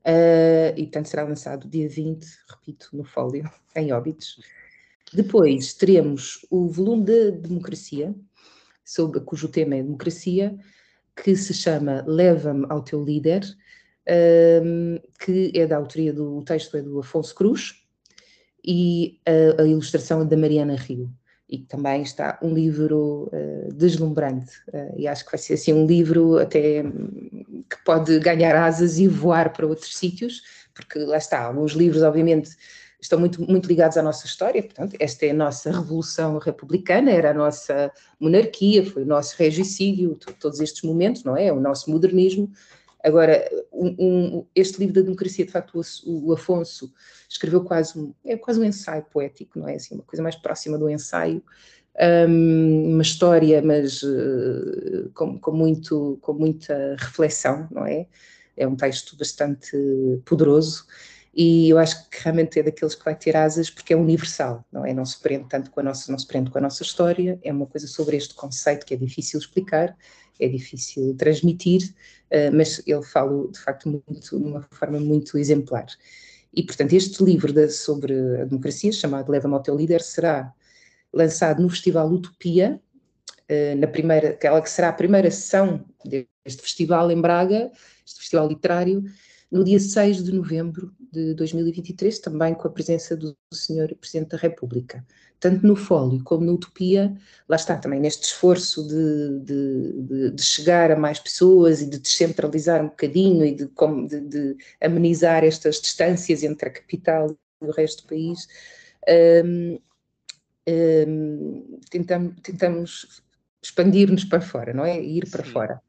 Uh, e portanto será lançado dia 20, repito, no Fólio, [LAUGHS] em Óbitos. Depois teremos o volume de democracia, sobre, cujo tema é democracia, que se chama Leva-me ao teu líder, uh, que é da autoria do texto é do Afonso Cruz e a, a ilustração é da Mariana Rio e também está um livro uh, deslumbrante uh, e acho que vai ser assim um livro até hum, que pode ganhar asas e voar para outros sítios, porque lá está, alguns livros obviamente estão muito, muito ligados à nossa história, portanto esta é a nossa revolução republicana, era a nossa monarquia, foi o nosso regicídio, todos estes momentos, não é? é? O nosso modernismo, Agora, um, um, este livro da democracia, de facto, o, o, Afonso escreveu quase um, é quase um ensaio poético, não é? Assim, uma coisa mais próxima do ensaio, um, uma história, mas uh, com, com, muito, com muita reflexão, não é? É um texto bastante poderoso e eu acho que realmente é daqueles que vai ter asas porque é universal, não é? Não se prende tanto com a nossa, não se prende com a nossa história, é uma coisa sobre este conceito que é difícil explicar, é difícil transmitir, uh, mas ele fala de facto muito, de uma forma muito exemplar. E portanto este livro de, sobre a democracia, chamado Leva-me ao teu líder, será lançado no Festival Utopia, uh, na primeira, aquela que será a primeira sessão deste festival em Braga, este festival literário, no dia 6 de novembro de 2023, também com a presença do Sr. Presidente da República. Tanto no Fólio como no Utopia, lá está também neste esforço de, de, de chegar a mais pessoas e de descentralizar um bocadinho e de, de, de amenizar estas distâncias entre a capital e o resto do país, um, um, tentamos, tentamos expandir-nos para fora, não é? Ir para Sim. fora.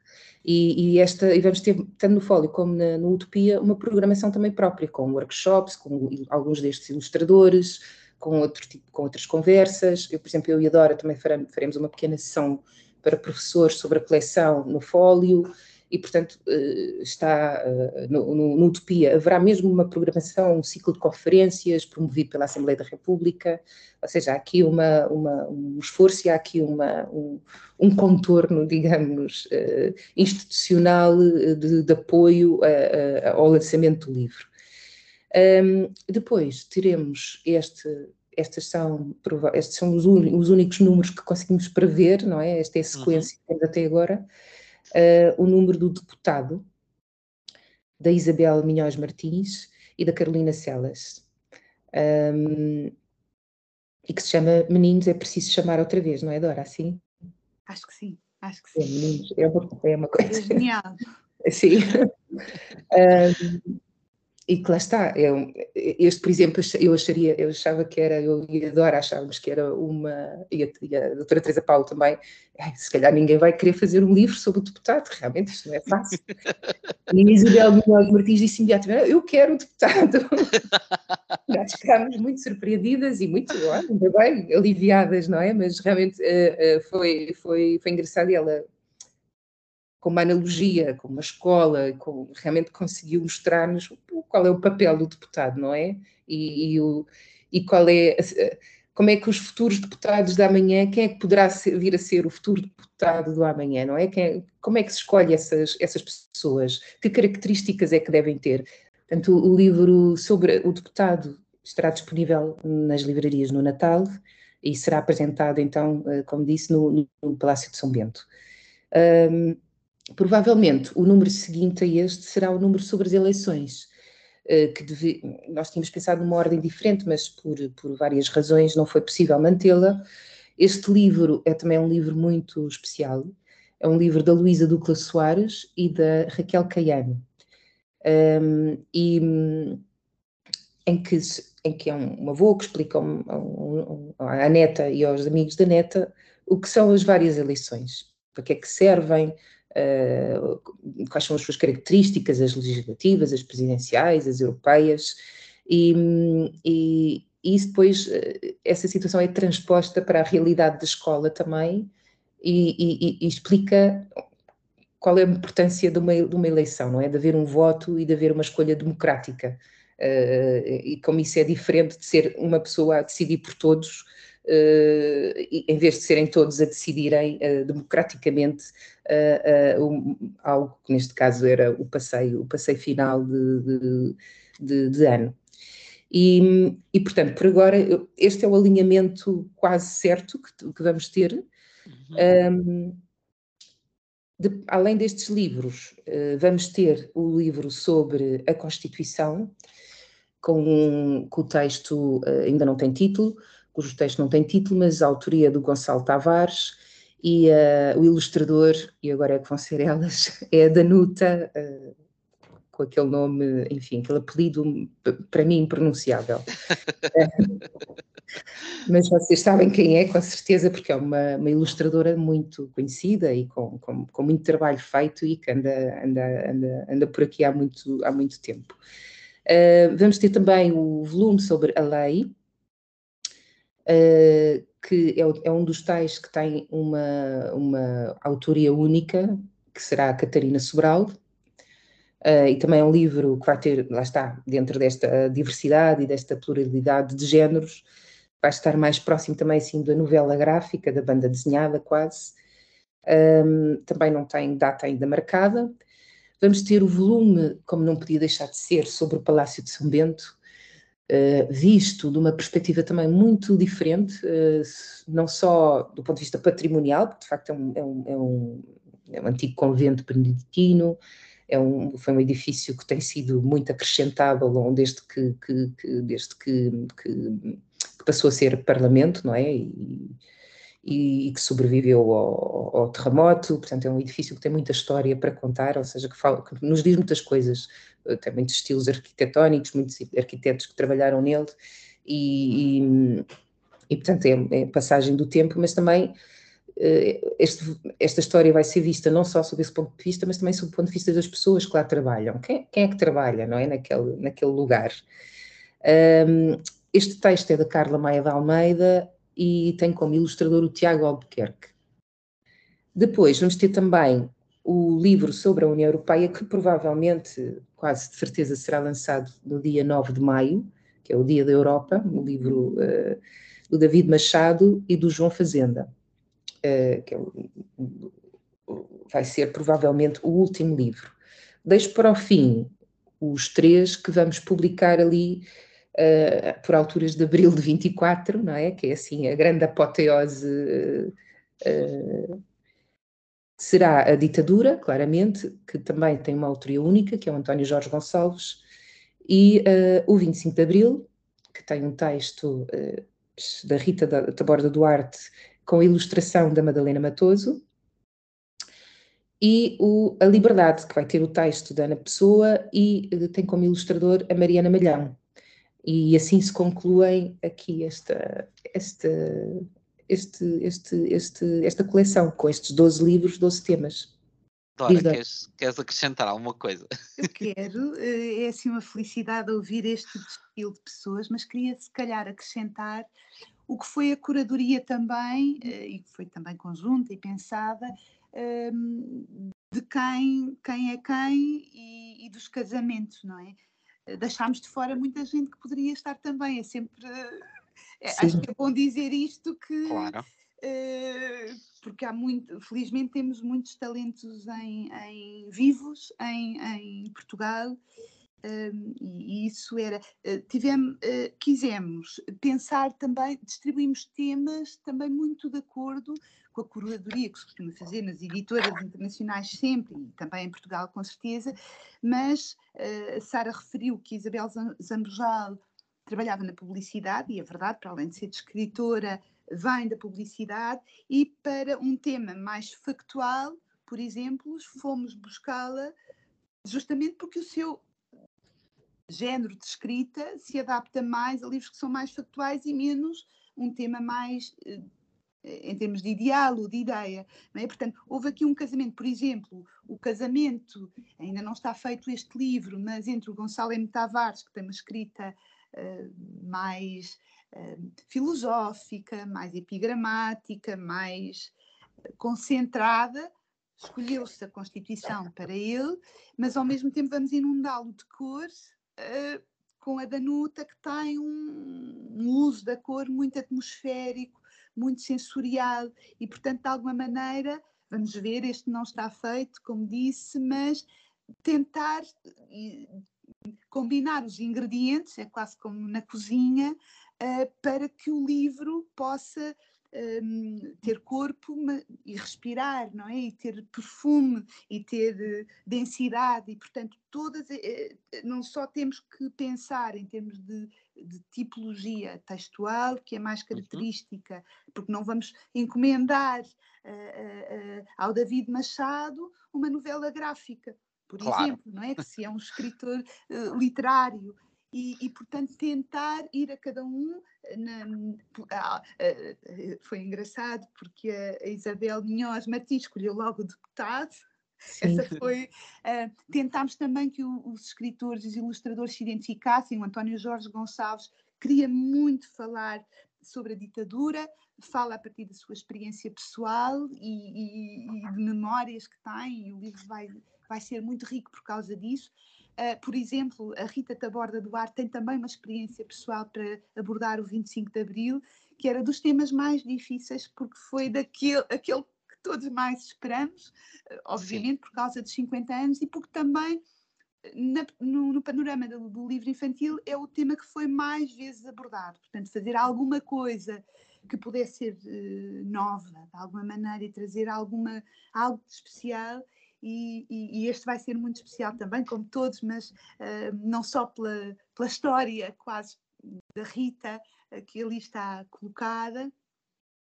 E, e, esta, e vamos ter, tanto no Fólio como na, no Utopia, uma programação também própria, com workshops, com alguns destes ilustradores, com, outro tipo, com outras conversas. Eu, por exemplo, eu e a Dora também faremos uma pequena sessão para professores sobre a coleção no Fólio e, portanto, eh, está eh, no, no, no, Utopia. Haverá mesmo uma programação, um ciclo de conferências promovido pela Assembleia da República, ou seja, há aqui uma, uma, um esforço e há aqui uma, um, um contorno, [LAUGHS] digamos, uh, institucional de, de apoio a, a, ao lançamento do livro. Um, depois teremos este, estas são, estes são os, os, únicos números que conseguimos prever, não é? Esta é a uhum. sequência uhum. que temos até agora uh, o número do deputado, da Isabel Minhós Martins e da Carolina Celas. Um, e que se chama Meninos é preciso chamar outra vez, não é, Dora? Assim? Acho que sim, acho que sim. É, meninos, é uma, é uma coisa. É genial. [LAUGHS] sim. um, e que lá está, eu, este, por exemplo, eu acharia, eu achava que era, eu e a Dora achávamos que era uma, e a, e a doutora Teresa Paulo também, se calhar ninguém vai querer fazer um livro sobre o deputado, realmente isto não é fácil. [LAUGHS] e a Isabel Miguel Martins disse imediatamente, eu quero o deputado. [LAUGHS] Nós ficámos muito surpreendidas e muito, ainda bem, aliviadas, não é? Mas realmente uh, uh, foi, foi, foi engraçado e ela com uma analogia, com uma escola, com, realmente conseguiu mostrar-nos qual é o papel do deputado, não é? E, e, o, e qual é, como é que os futuros deputados da amanhã, quem é que poderá ser, vir a ser o futuro deputado do amanhã, não é? Quem, como é que se escolhe essas, essas pessoas? Que características é que devem ter? Portanto, o, o livro sobre o deputado estará disponível nas livrarias no Natal e será apresentado, então, eh, como disse, no, no Palácio de São Bento. Um, provavelmente o número seguinte a este será o número sobre as eleições, eh, que deve, nós tínhamos pensado numa ordem diferente, mas por, por várias razões não foi possível mantê-la. Este livro é também um livro muito especial, é um livro da Luísa Ducla Soares e da Raquel Caiano, um, e em que, em que é um, avô que explica um, um, à neta e aos amigos da neta o que são as várias eleições, para que é que servem, uh, quais são as suas características, as legislativas, as presidenciais, as europeias, e, e, e isso depois, essa situação é transposta para a realidade da escola também, e, e, explica qual é a importância de uma, de uma, eleição, não é? De haver um voto e de haver uma escolha democrática. Uh, e como isso é diferente de ser uma pessoa a decidir por todos, em vez de serem todos a decidirem uh, democraticamente um, algo que neste caso era o passeio, o passeio final de, de, de, de ano. E, e, portanto, por agora, este é o alinhamento quase certo que, que vamos ter. Uhum. Um, de, além destes livros, uh, vamos ter o livro sobre a Constituição, com, com o texto, uh, ainda não tem título, cujo texto não tem título, mas a autoria do Gonçalo Tavares e uh, o ilustrador, e agora é que vão ser elas, [LAUGHS] é a Danuta, com aquele nome, enfim, aquele apelido para mim impronunciável. [LAUGHS] Mas vocês sabem quem é, com certeza, porque é uma, uma ilustradora muito conhecida e com, com, com, muito trabalho feito e que anda, anda, anda, anda por aqui há muito, há muito tempo. Uh, vamos ter também o volume sobre a lei, uh, que é, é, um dos tais que tem uma, uma autoria única, que será a Catarina Sobral, Uh, e também é um livro que vai ter, lá está, dentro desta diversidade e desta pluralidade de géneros, vai estar mais próximo também assim da novela gráfica, da banda desenhada quase. Um, também não tem data ainda marcada. Vamos ter o volume, como não podia deixar de ser, sobre o Palácio de São Bento, uh, visto de uma perspectiva também muito diferente, uh, não só do ponto de vista patrimonial, porque de facto é um, é um, é um, é um antigo convento beneditino, é um, foi um edifício que tem sido muito longo desde que, que, que desde que, que, passou a ser parlamento, não é? E, e, e que sobreviveu ao, ao, terremoto, portanto é um edifício que tem muita história para contar, ou seja, que, fala, que nos diz muitas coisas, eh, tem muitos estilos arquitetónicos, muitos arquitetos que trabalharam nele, e, e, e portanto é, é passagem do tempo, mas também eh, este, esta história vai ser vista não só sob esse ponto de vista, mas também sob o ponto de vista das pessoas que lá trabalham. Quem, quem é que trabalha, não é, naquele, naquele lugar? Um, este texto é da Carla Maia de Almeida e tem como ilustrador o Tiago Albuquerque. Depois vamos ter também o livro sobre a União Europeia, que provavelmente, quase de certeza, será lançado no dia 9 de maio, que é o Dia da Europa, o livro uh, do David Machado e do João Fazenda uh, que é vai ser provavelmente o último livro. Deixo para o fim os três que vamos publicar ali uh, por alturas de abril de 24, não é? Que é assim a grande apoteose. Uh, será a ditadura, claramente, que também tem uma autoria única, que é o António Jorge Gonçalves, e o 25 de Abril, que tem um texto da Rita da Taborda Duarte com ilustração da Madalena Matoso, e o, a Liberdade, que vai ter o texto da Ana Pessoa e uh, tem como ilustrador a Mariana Malhão. E assim se concluem aqui esta, esta, este, este, este, esta coleção, com estes 12 livros, 12 temas. Dora, queres, queres, acrescentar alguma coisa? Eu quero, eh, é assim uma felicidade ouvir este estilo de pessoas, mas queria se calhar acrescentar o que foi a curadoria também, eh, e que foi também conjunta e pensada, ehm, de quem, quem é quem e, e dos casamentos, não é? Eh, deixámos de fora muita gente que poderia estar também, é sempre. É, acho que é bom dizer isto que. Claro. porque há muito, felizmente temos muitos talentos em, em vivos em, em Portugal um, e isso era, uh, tivemos, uh, quisemos pensar também, distribuímos temas também muito de acordo com a curadoria que se costuma fazer nas editoras internacionais sempre, e também em Portugal com certeza, mas a Sara referiu que Isabel Zambojal trabalhava na publicidade, e é verdade, para além de ser escritora, vem da publicidade, e para um tema mais factual, por exemplo, fomos buscá-la justamente porque o seu género de escrita se adapta mais a livros que são mais factuais e menos um tema mais uh, em termos de ideal ou de ideia. É? Portanto, houve aqui um casamento, por exemplo, o casamento, ainda não está feito este livro, mas entre o Gonçalo M. Tavares, que tem uma escrita uh, mais uh, filosófica, mais epigramática, mais uh, concentrada, escolheu-se a Constituição para ele, mas ao mesmo tempo vamos inundá-lo de cores com a Danuta, que tem um, um uso da cor muito atmosférico, muito sensorial e, portanto, de alguma maneira, vamos ver, este não está feito, como disse, mas tentar combinar os ingredientes, é quase como na cozinha, uh, para que o livro possa um, ter corpo e respirar, não é? E ter perfume e ter uh, densidade e, portanto, todas, uh, não só temos que pensar em termos de, de tipologia textual, que é mais uhum. característica, uhum. porque não vamos encomendar ao David Machado uma novela gráfica, por claro. exemplo, não é? Que se é um escritor literário e, e, portanto, tentar ir a cada um. Na, ah, ah, foi engraçado porque a, Isabel Minhoz Martins escolheu logo o deputado. Sim. Essa foi. Uh, tentámos também que o, os escritores e os ilustradores se identificassem. O António Jorge Gonçalves queria muito falar sobre a ditadura, fala a partir da sua experiência pessoal e, e, e de memórias que tem, e o livro vai, vai ser muito rico por causa disso. Uh, por exemplo, a Rita Taborda Duarte tem também uma experiência pessoal para abordar o 25 de Abril, que era dos temas mais difíceis, porque foi daquele aquele que todos mais esperamos, uh, obviamente Sim. por causa dos 50 anos e porque também na, no, no, panorama do, do, livro infantil é o tema que foi mais vezes abordado. Portanto, fazer alguma coisa que pudesse ser uh, nova, de alguma maneira, e trazer alguma, algo especial e, e, e, este vai ser muito especial também, como todos, mas uh, não só pela, pela história quase da Rita uh, que ali está colocada,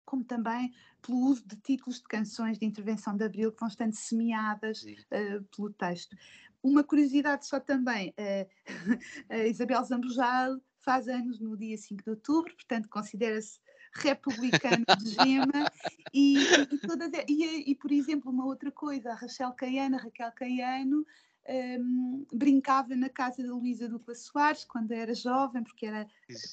como também pelo uso de títulos de canções de intervenção de Abril que vão estando semeadas uh, pelo texto. Uma curiosidade só também, [LAUGHS] a Isabel Zambojal faz anos no dia 5 de outubro, portanto considera-se republicano de gema [LAUGHS] e, e, todas, e, e, por exemplo, uma outra coisa, a Rachel Caiano, a Raquel Caiano, um, brincava na casa da Luísa Ducla Soares quando era jovem, porque era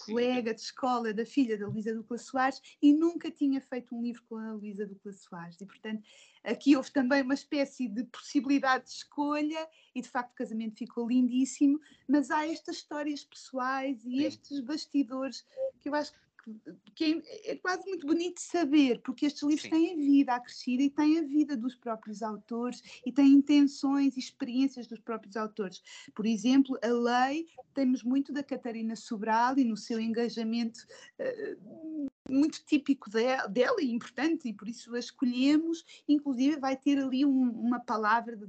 colega de escola da filha da Luísa Ducla Soares e nunca tinha feito um livro com a Luísa Ducla Soares. E, portanto, aqui houve também uma espécie de possibilidade de escolha e, de facto, o casamento ficou lindíssimo. Mas há estas histórias pessoais e Sim. estes bastidores que eu acho que que é, é, quase muito bonito saber, porque estes livros Sim. têm a vida acrescida e têm a vida dos próprios autores e têm intenções e experiências dos próprios autores. Por exemplo, a lei, temos muito da Catarina Sobral e no seu engajamento uh, muito típico dela, dela e importante, e por isso a escolhemos, inclusive vai ter ali um, uma palavra de,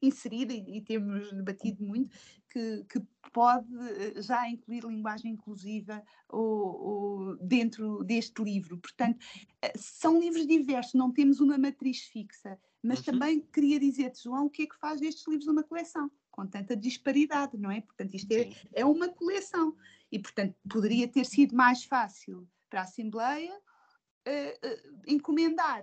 inserida e, e temos debatido muito que, que, pode eh, já incluir linguagem inclusiva ou, ou, dentro deste livro. Portanto, eh, são livros diversos, não temos uma matriz fixa, mas uhum. também queria dizer-te, João, o que é que faz destes livros uma coleção? Com tanta disparidade, não é? Portanto, isto é, é uma coleção e, portanto, poderia ter sido mais fácil para a Assembleia uh, uh, encomendar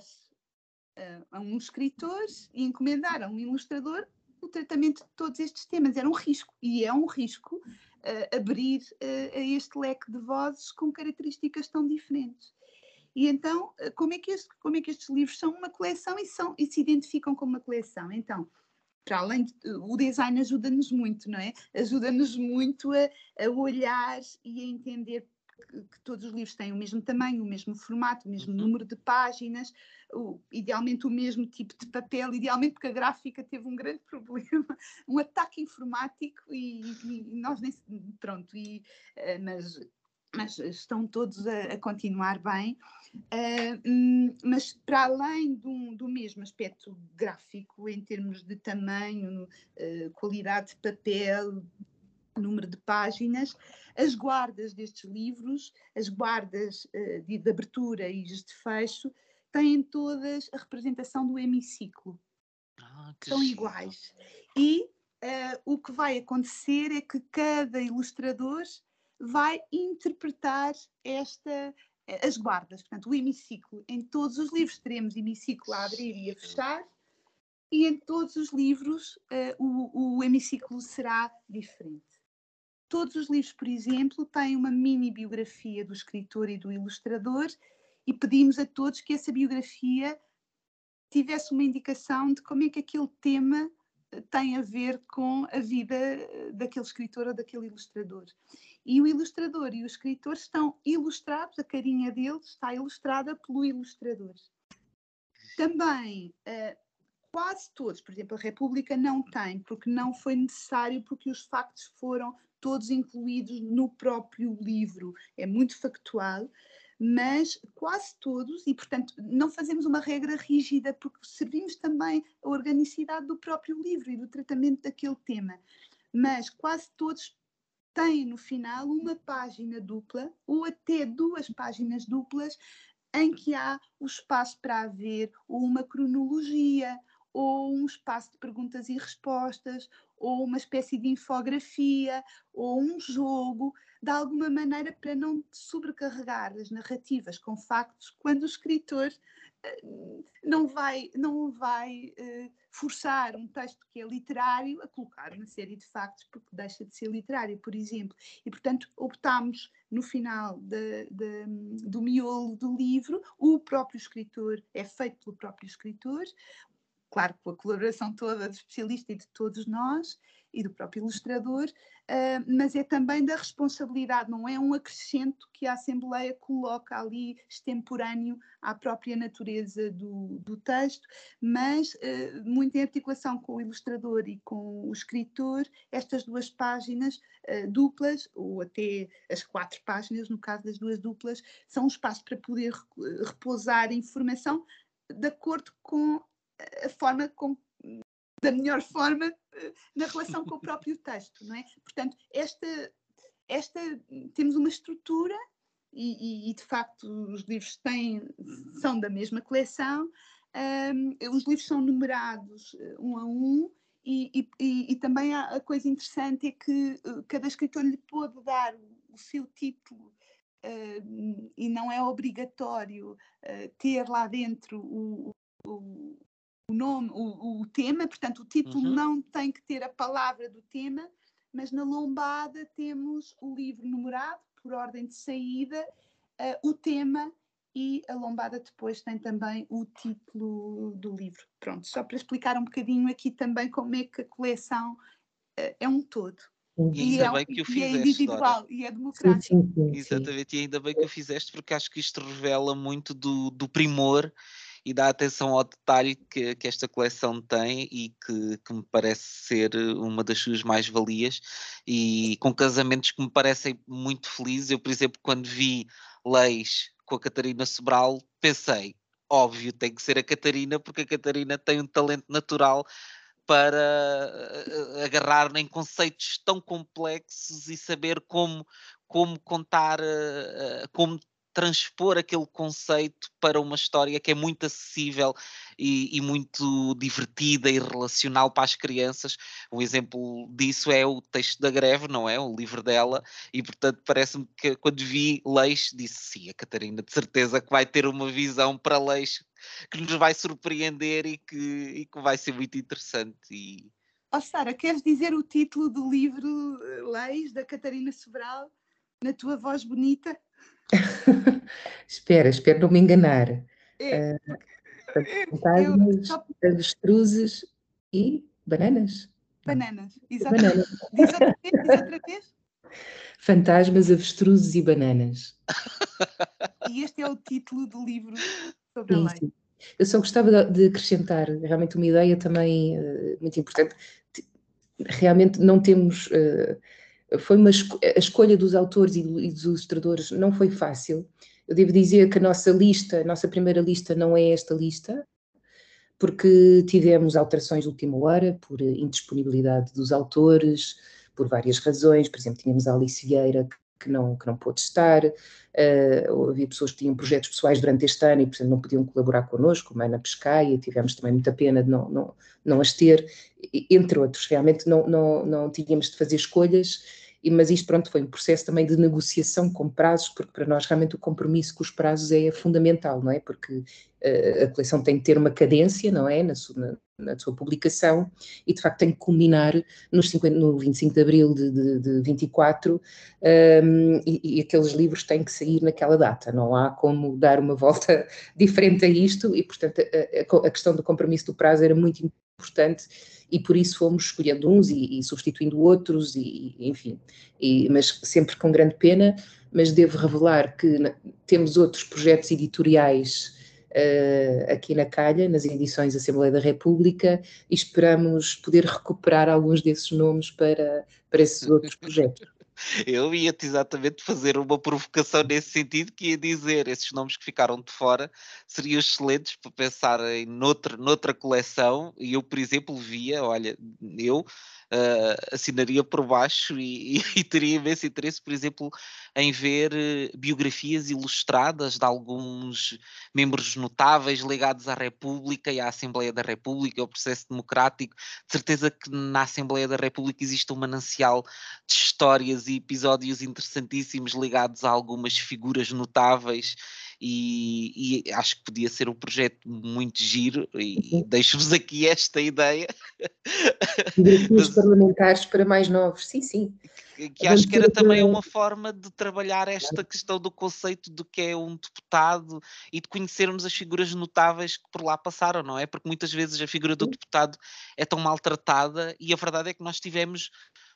a um escritor e encomendar a um ilustrador o tratamento de todos estes temas. Era um risco, e é um risco uh, abrir uh, este leque de vozes com características tão diferentes. E então, uh, como, é que este, como é que estes livros são uma coleção e, são, e se identificam como uma coleção? Então, para além de, o design ajuda-nos muito, não é? Ajuda-nos muito a, a olhar e a entender que todos os livros têm o mesmo tamanho, o mesmo formato, o mesmo uhum. número de páginas, o, idealmente o mesmo tipo de papel, idealmente porque a gráfica teve um grande [LAUGHS] problema, um ataque informático e, e nós nem pronto, e, uh, mas, mas estão todos a, a continuar bem. Uh, mas para além do, do, mesmo aspecto gráfico, em termos de tamanho, uh, qualidade de papel, número de páginas, as guardas destes livros, as guardas uh, de, de, abertura e de fecho, têm todas a representação do hemiciclo. Ah, São chique. iguais. E uh, o que vai acontecer é que cada ilustrador vai interpretar esta, as guardas, portanto, o hemiciclo. Em todos os livros teremos hemiciclo a abrir e a fechar, e em todos os livros uh, o, o hemiciclo será diferente. Todos os livros, por exemplo, têm uma mini biografia do escritor e do ilustrador, e pedimos a todos que essa biografia tivesse uma indicação de como é que aquele tema eh, tem a ver com a vida eh, daquele escritor ou daquele ilustrador. E o ilustrador e o escritor estão ilustrados, a carinha deles está ilustrada pelo ilustrador. Também, uh, quase todos, por exemplo, a República não tem, porque não foi necessário, porque os factos foram todos incluídos no próprio livro. É muito factual mas quase todos, e portanto não fazemos uma regra rígida, porque servimos também a organicidade do próprio livro e do tratamento daquele tema, mas quase todos têm no final uma página dupla ou até duas páginas duplas em que há o espaço para haver uma cronologia ou um espaço de perguntas e respostas ou uma espécie de infografia ou um jogo de alguma maneira para não sobrecarregar as narrativas com factos quando o escritor uh, não vai, não vai uh, forçar um texto que é literário a colocar uma série de factos porque deixa de ser literário, por exemplo. E, portanto, optámos no final de, de, do miolo do livro, o próprio escritor, é feito pelo próprio escritor, claro, com a colaboração toda do especialista e de todos nós, e do próprio ilustrador, uh, mas é também da responsabilidade, não é um acrescento que a Assembleia coloca ali extemporâneo à própria natureza do, do texto, mas uh, muito em articulação com o ilustrador e com o escritor, estas duas páginas uh, duplas, ou até as quatro páginas, no caso das duas duplas, são um espaço para poder repousar informação de acordo com a forma como da melhor forma eh, na relação com o próprio texto, não é? Portanto, esta, esta temos uma estrutura e, e, de facto os livros têm, são da mesma coleção, um, os livros são numerados eh, um a um e, e, e, também a coisa interessante é que eh, cada escritor lhe pode dar o seu título uh, e não é obrigatório uh, ter lá dentro o, o, o nome, o, o tema, portanto, o título uhum. não tem que ter a palavra do tema, mas na lombada temos o livro numerado, por ordem de saída, uh, o tema e a lombada depois tem também o título do livro. Pronto, só para explicar um bocadinho aqui também como é que a coleção uh, é um todo. E ainda é, bem que o fizeste. E é individual Dora. e é democrático. Sim, sim, sim, Exatamente, e ainda bem que o fizeste, porque acho que isto revela muito do, do primor e dá atenção ao detalhe que, que esta coleção tem e que, que, me parece ser uma das suas mais-valias e com casamentos que me parecem muito felizes. Eu, por exemplo, quando vi Leis com a Catarina Sobral, pensei, óbvio, tem que ser a Catarina, porque a Catarina tem um talento natural para eh, agarrar em conceitos tão complexos e saber como, como contar, eh, como transpor aquele conceito para uma história que é muito acessível e, e, muito divertida e relacional para as crianças. Um exemplo disso é o texto da greve, não é? O livro dela, e portanto parece-me que quando vi Leis, disse sim, a Catarina de certeza que vai ter uma visão para Leis que nos vai surpreender e que, e que vai ser muito interessante. E... Oh, Sara, queres dizer o título do livro eh, Leis, da Catarina Sobral, na tua voz bonita? [LAUGHS] espera, espero não me enganar. É. Uh, fantasmas, avestruzes e bananas. Bananas, exatamente. [LAUGHS] Diz outra vez, diz outra vez. Fantasmas, avestruzes e bananas. E este é o título do livro sobre sim, a lei. Sim. Eu só gostava de acrescentar realmente uma ideia também uh, muito importante. Realmente não temos uh, foi uma a escolha dos autores e, dos ilustradores não foi fácil. Eu devo dizer que a nossa lista, a nossa primeira lista não é esta lista, porque tivemos alterações de última hora por indisponibilidade dos autores, por várias razões. Por exemplo, tínhamos a Alice Vieira que não, que não pôde estar, uh, havia pessoas que tinham projetos pessoais durante este ano e, portanto, não podiam colaborar connosco, como a Ana Pescaia, tivemos também muita pena de não, não, não as ter, entre outros. Realmente não, não, não tínhamos de fazer escolhas mas isto pronto foi um processo também de negociação com prazos, porque para nós realmente o compromisso com os prazos é fundamental, não é? Porque uh, a coleção tem que ter uma cadência, não é? Na sua, na, sua publicação e de facto tem que culminar nos 50, no 25 de abril de, de, de 24 um, e, e, aqueles livros têm que sair naquela data, não há como dar uma volta [LAUGHS] diferente a isto e portanto a, a, a questão do compromisso do prazo era muito importante e por isso fomos escolhendo uns e, e substituindo outros, e, enfim, e, mas sempre com grande pena, mas devo revelar que temos outros projetos editoriais uh, aqui na Calha, nas edições Assembleia da República, e esperamos poder recuperar alguns desses nomes para, para esses outros projetos. Eu ia-te exatamente fazer uma provocação nesse sentido, que ia dizer esses nomes que ficaram de fora seriam excelentes para pensar em noutra, noutra coleção, e eu, por exemplo, via, olha, eu uh, assinaria por baixo e, e, [LAUGHS] e, teria imenso interesse, por exemplo, em ver uh, biografias ilustradas de alguns membros notáveis ligados à República e à Assembleia da República, ao processo democrático. De certeza que na Assembleia da República existe um manancial de histórias e episódios interessantíssimos ligados a algumas figuras notáveis e, e, acho que podia ser um projeto muito giro e, e deixo-vos aqui esta ideia. Desafios parlamentares para mais novos, sim, sim. Que, que acho que era também uma forma de trabalhar esta questão do conceito do que é um deputado e de conhecermos as figuras notáveis que por lá passaram, não é? Porque muitas vezes a figura do deputado é tão maltratada e a verdade é que nós tivemos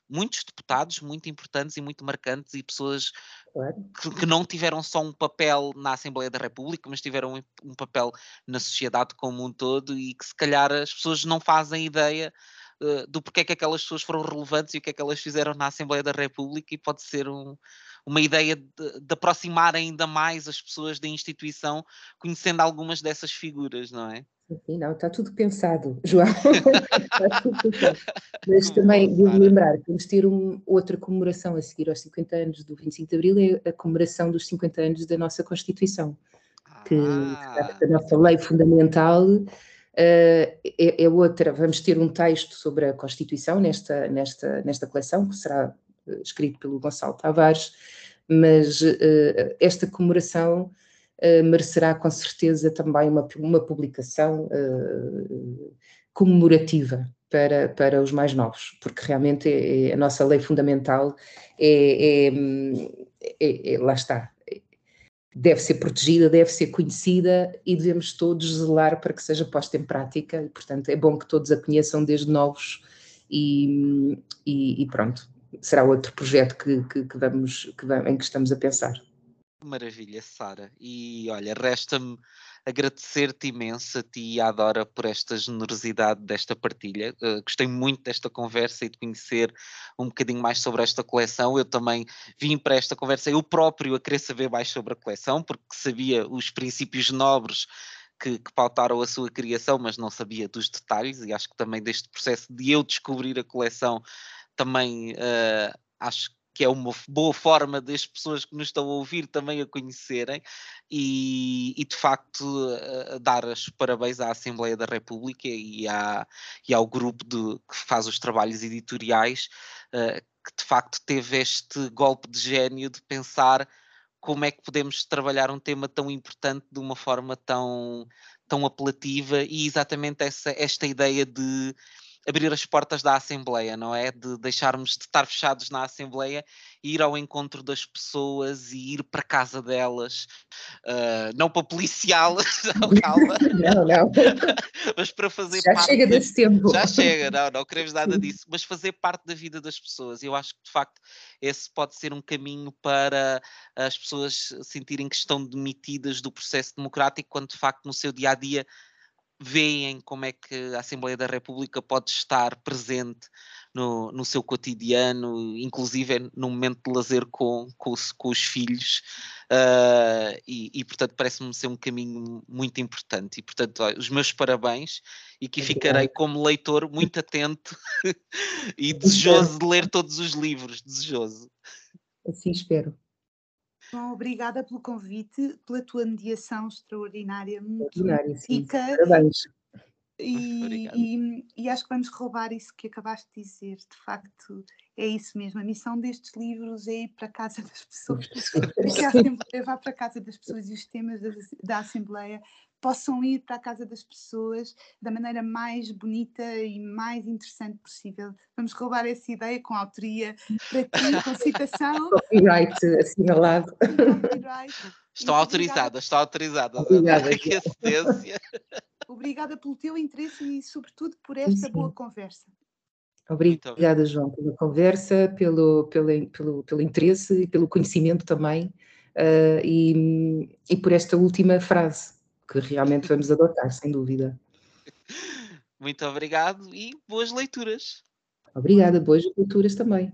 muitos deputados muito importantes e muito marcantes e pessoas que, que, não tiveram só um papel na Assembleia da República, mas tiveram um, um, papel na sociedade como um todo e que se calhar as pessoas não fazem ideia uh, do porquê é que aquelas pessoas foram relevantes e o que é que elas fizeram na Assembleia da República e pode ser um, uma ideia de, de aproximar ainda mais as pessoas da instituição conhecendo algumas dessas figuras, não é? Sim, não, está tudo pensado, [LAUGHS] João. tudo pensado. [LAUGHS] Mas também devo lembrar que vamos ter um, outra comemoração a seguir aos 50 anos do 25 de Abril, é a comemoração dos 50 anos da nossa Constituição, que ah, a nossa lei fundamental uh, é, é, outra. Vamos ter um texto sobre a Constituição nesta, nesta, nesta coleção, que será escrito pelo Gonçalo Tavares, mas uh, esta comemoração uh, merecerá com certeza também uma, uma publicação uh, comemorativa para, para os mais novos, porque realmente é, é, a nossa lei fundamental é, é, é, lá está, deve ser protegida, deve ser conhecida e devemos todos zelar para que seja posta em prática e, portanto, é bom que todos a conheçam desde novos e, e, e pronto, será outro projeto que, que, que vamos, que, em que estamos a pensar. Maravilha, Sara. E olha, resta-me agradecer-te imenso a ti e à Dora por esta generosidade desta partilha. Uh, gostei muito desta conversa e de conhecer um bocadinho mais sobre esta coleção. Eu também vim para esta conversa, eu próprio, a querer saber mais sobre a coleção, porque sabia os princípios nobres que, que, pautaram a sua criação, mas não sabia dos detalhes, e acho que também deste processo de eu descobrir a coleção, também uh, acho que é uma boa forma das pessoas que nos estão a ouvir também a conhecerem e, e de facto uh, dar os parabéns à Assembleia da República e, à, e ao grupo de, que faz os trabalhos editoriais uh, que de facto teve este golpe de gênio de pensar como é que podemos trabalhar um tema tão importante de uma forma tão, tão apelativa e exatamente essa, esta ideia de abrir as portas da Assembleia, não é? De deixarmos de estar fechados na Assembleia e ir ao encontro das pessoas e ir para casa delas, uh, não para policiá-las, [LAUGHS] [LAUGHS] não, calma. não, não. mas para fazer Já parte. Já chega desse tempo. Já chega, não, não queremos nada disso, mas fazer parte da vida das pessoas. Eu acho que de facto esse pode ser um caminho para as pessoas sentirem que estão demitidas do processo democrático, quando de facto no seu dia a dia veem como é que a Assembleia da República pode estar presente no, no seu cotidiano, inclusive no momento de lazer com, com, os, com os filhos, uh, e, e, portanto parece-me ser um caminho muito importante. E portanto, os meus parabéns, e que ficarei como leitor muito atento [LAUGHS] e desejoso de ler todos os livros, desejoso. Assim espero. Bom, obrigada pelo convite, pela tua mediação extraordinária, muito rica. Parabéns. E, e, e, acho que vamos roubar isso que acabaste de dizer. De facto, é isso mesmo. A missão destes livros é ir para a casa das pessoas. [LAUGHS] É que a Assembleia vá para a casa das pessoas e os temas da, da Assembleia possam ir para a casa das pessoas da maneira mais bonita e mais interessante possível. Vamos roubar essa ideia com autoria para ti, [LAUGHS] com citação. Copyright assinalado. Copyright. Estão autorizadas, estão autorizadas. Obrigada. [LAUGHS] [LAUGHS] Obrigada pelo teu interesse e, sobretudo, por esta Sim. boa conversa. Obrigada, João, pela conversa, pelo, pelo, pelo, pelo interesse e pelo conhecimento também, uh, e, e por esta última frase que realmente vamos adotar, sem dúvida. Muito obrigado e boas leituras. Obrigada, boas leituras também.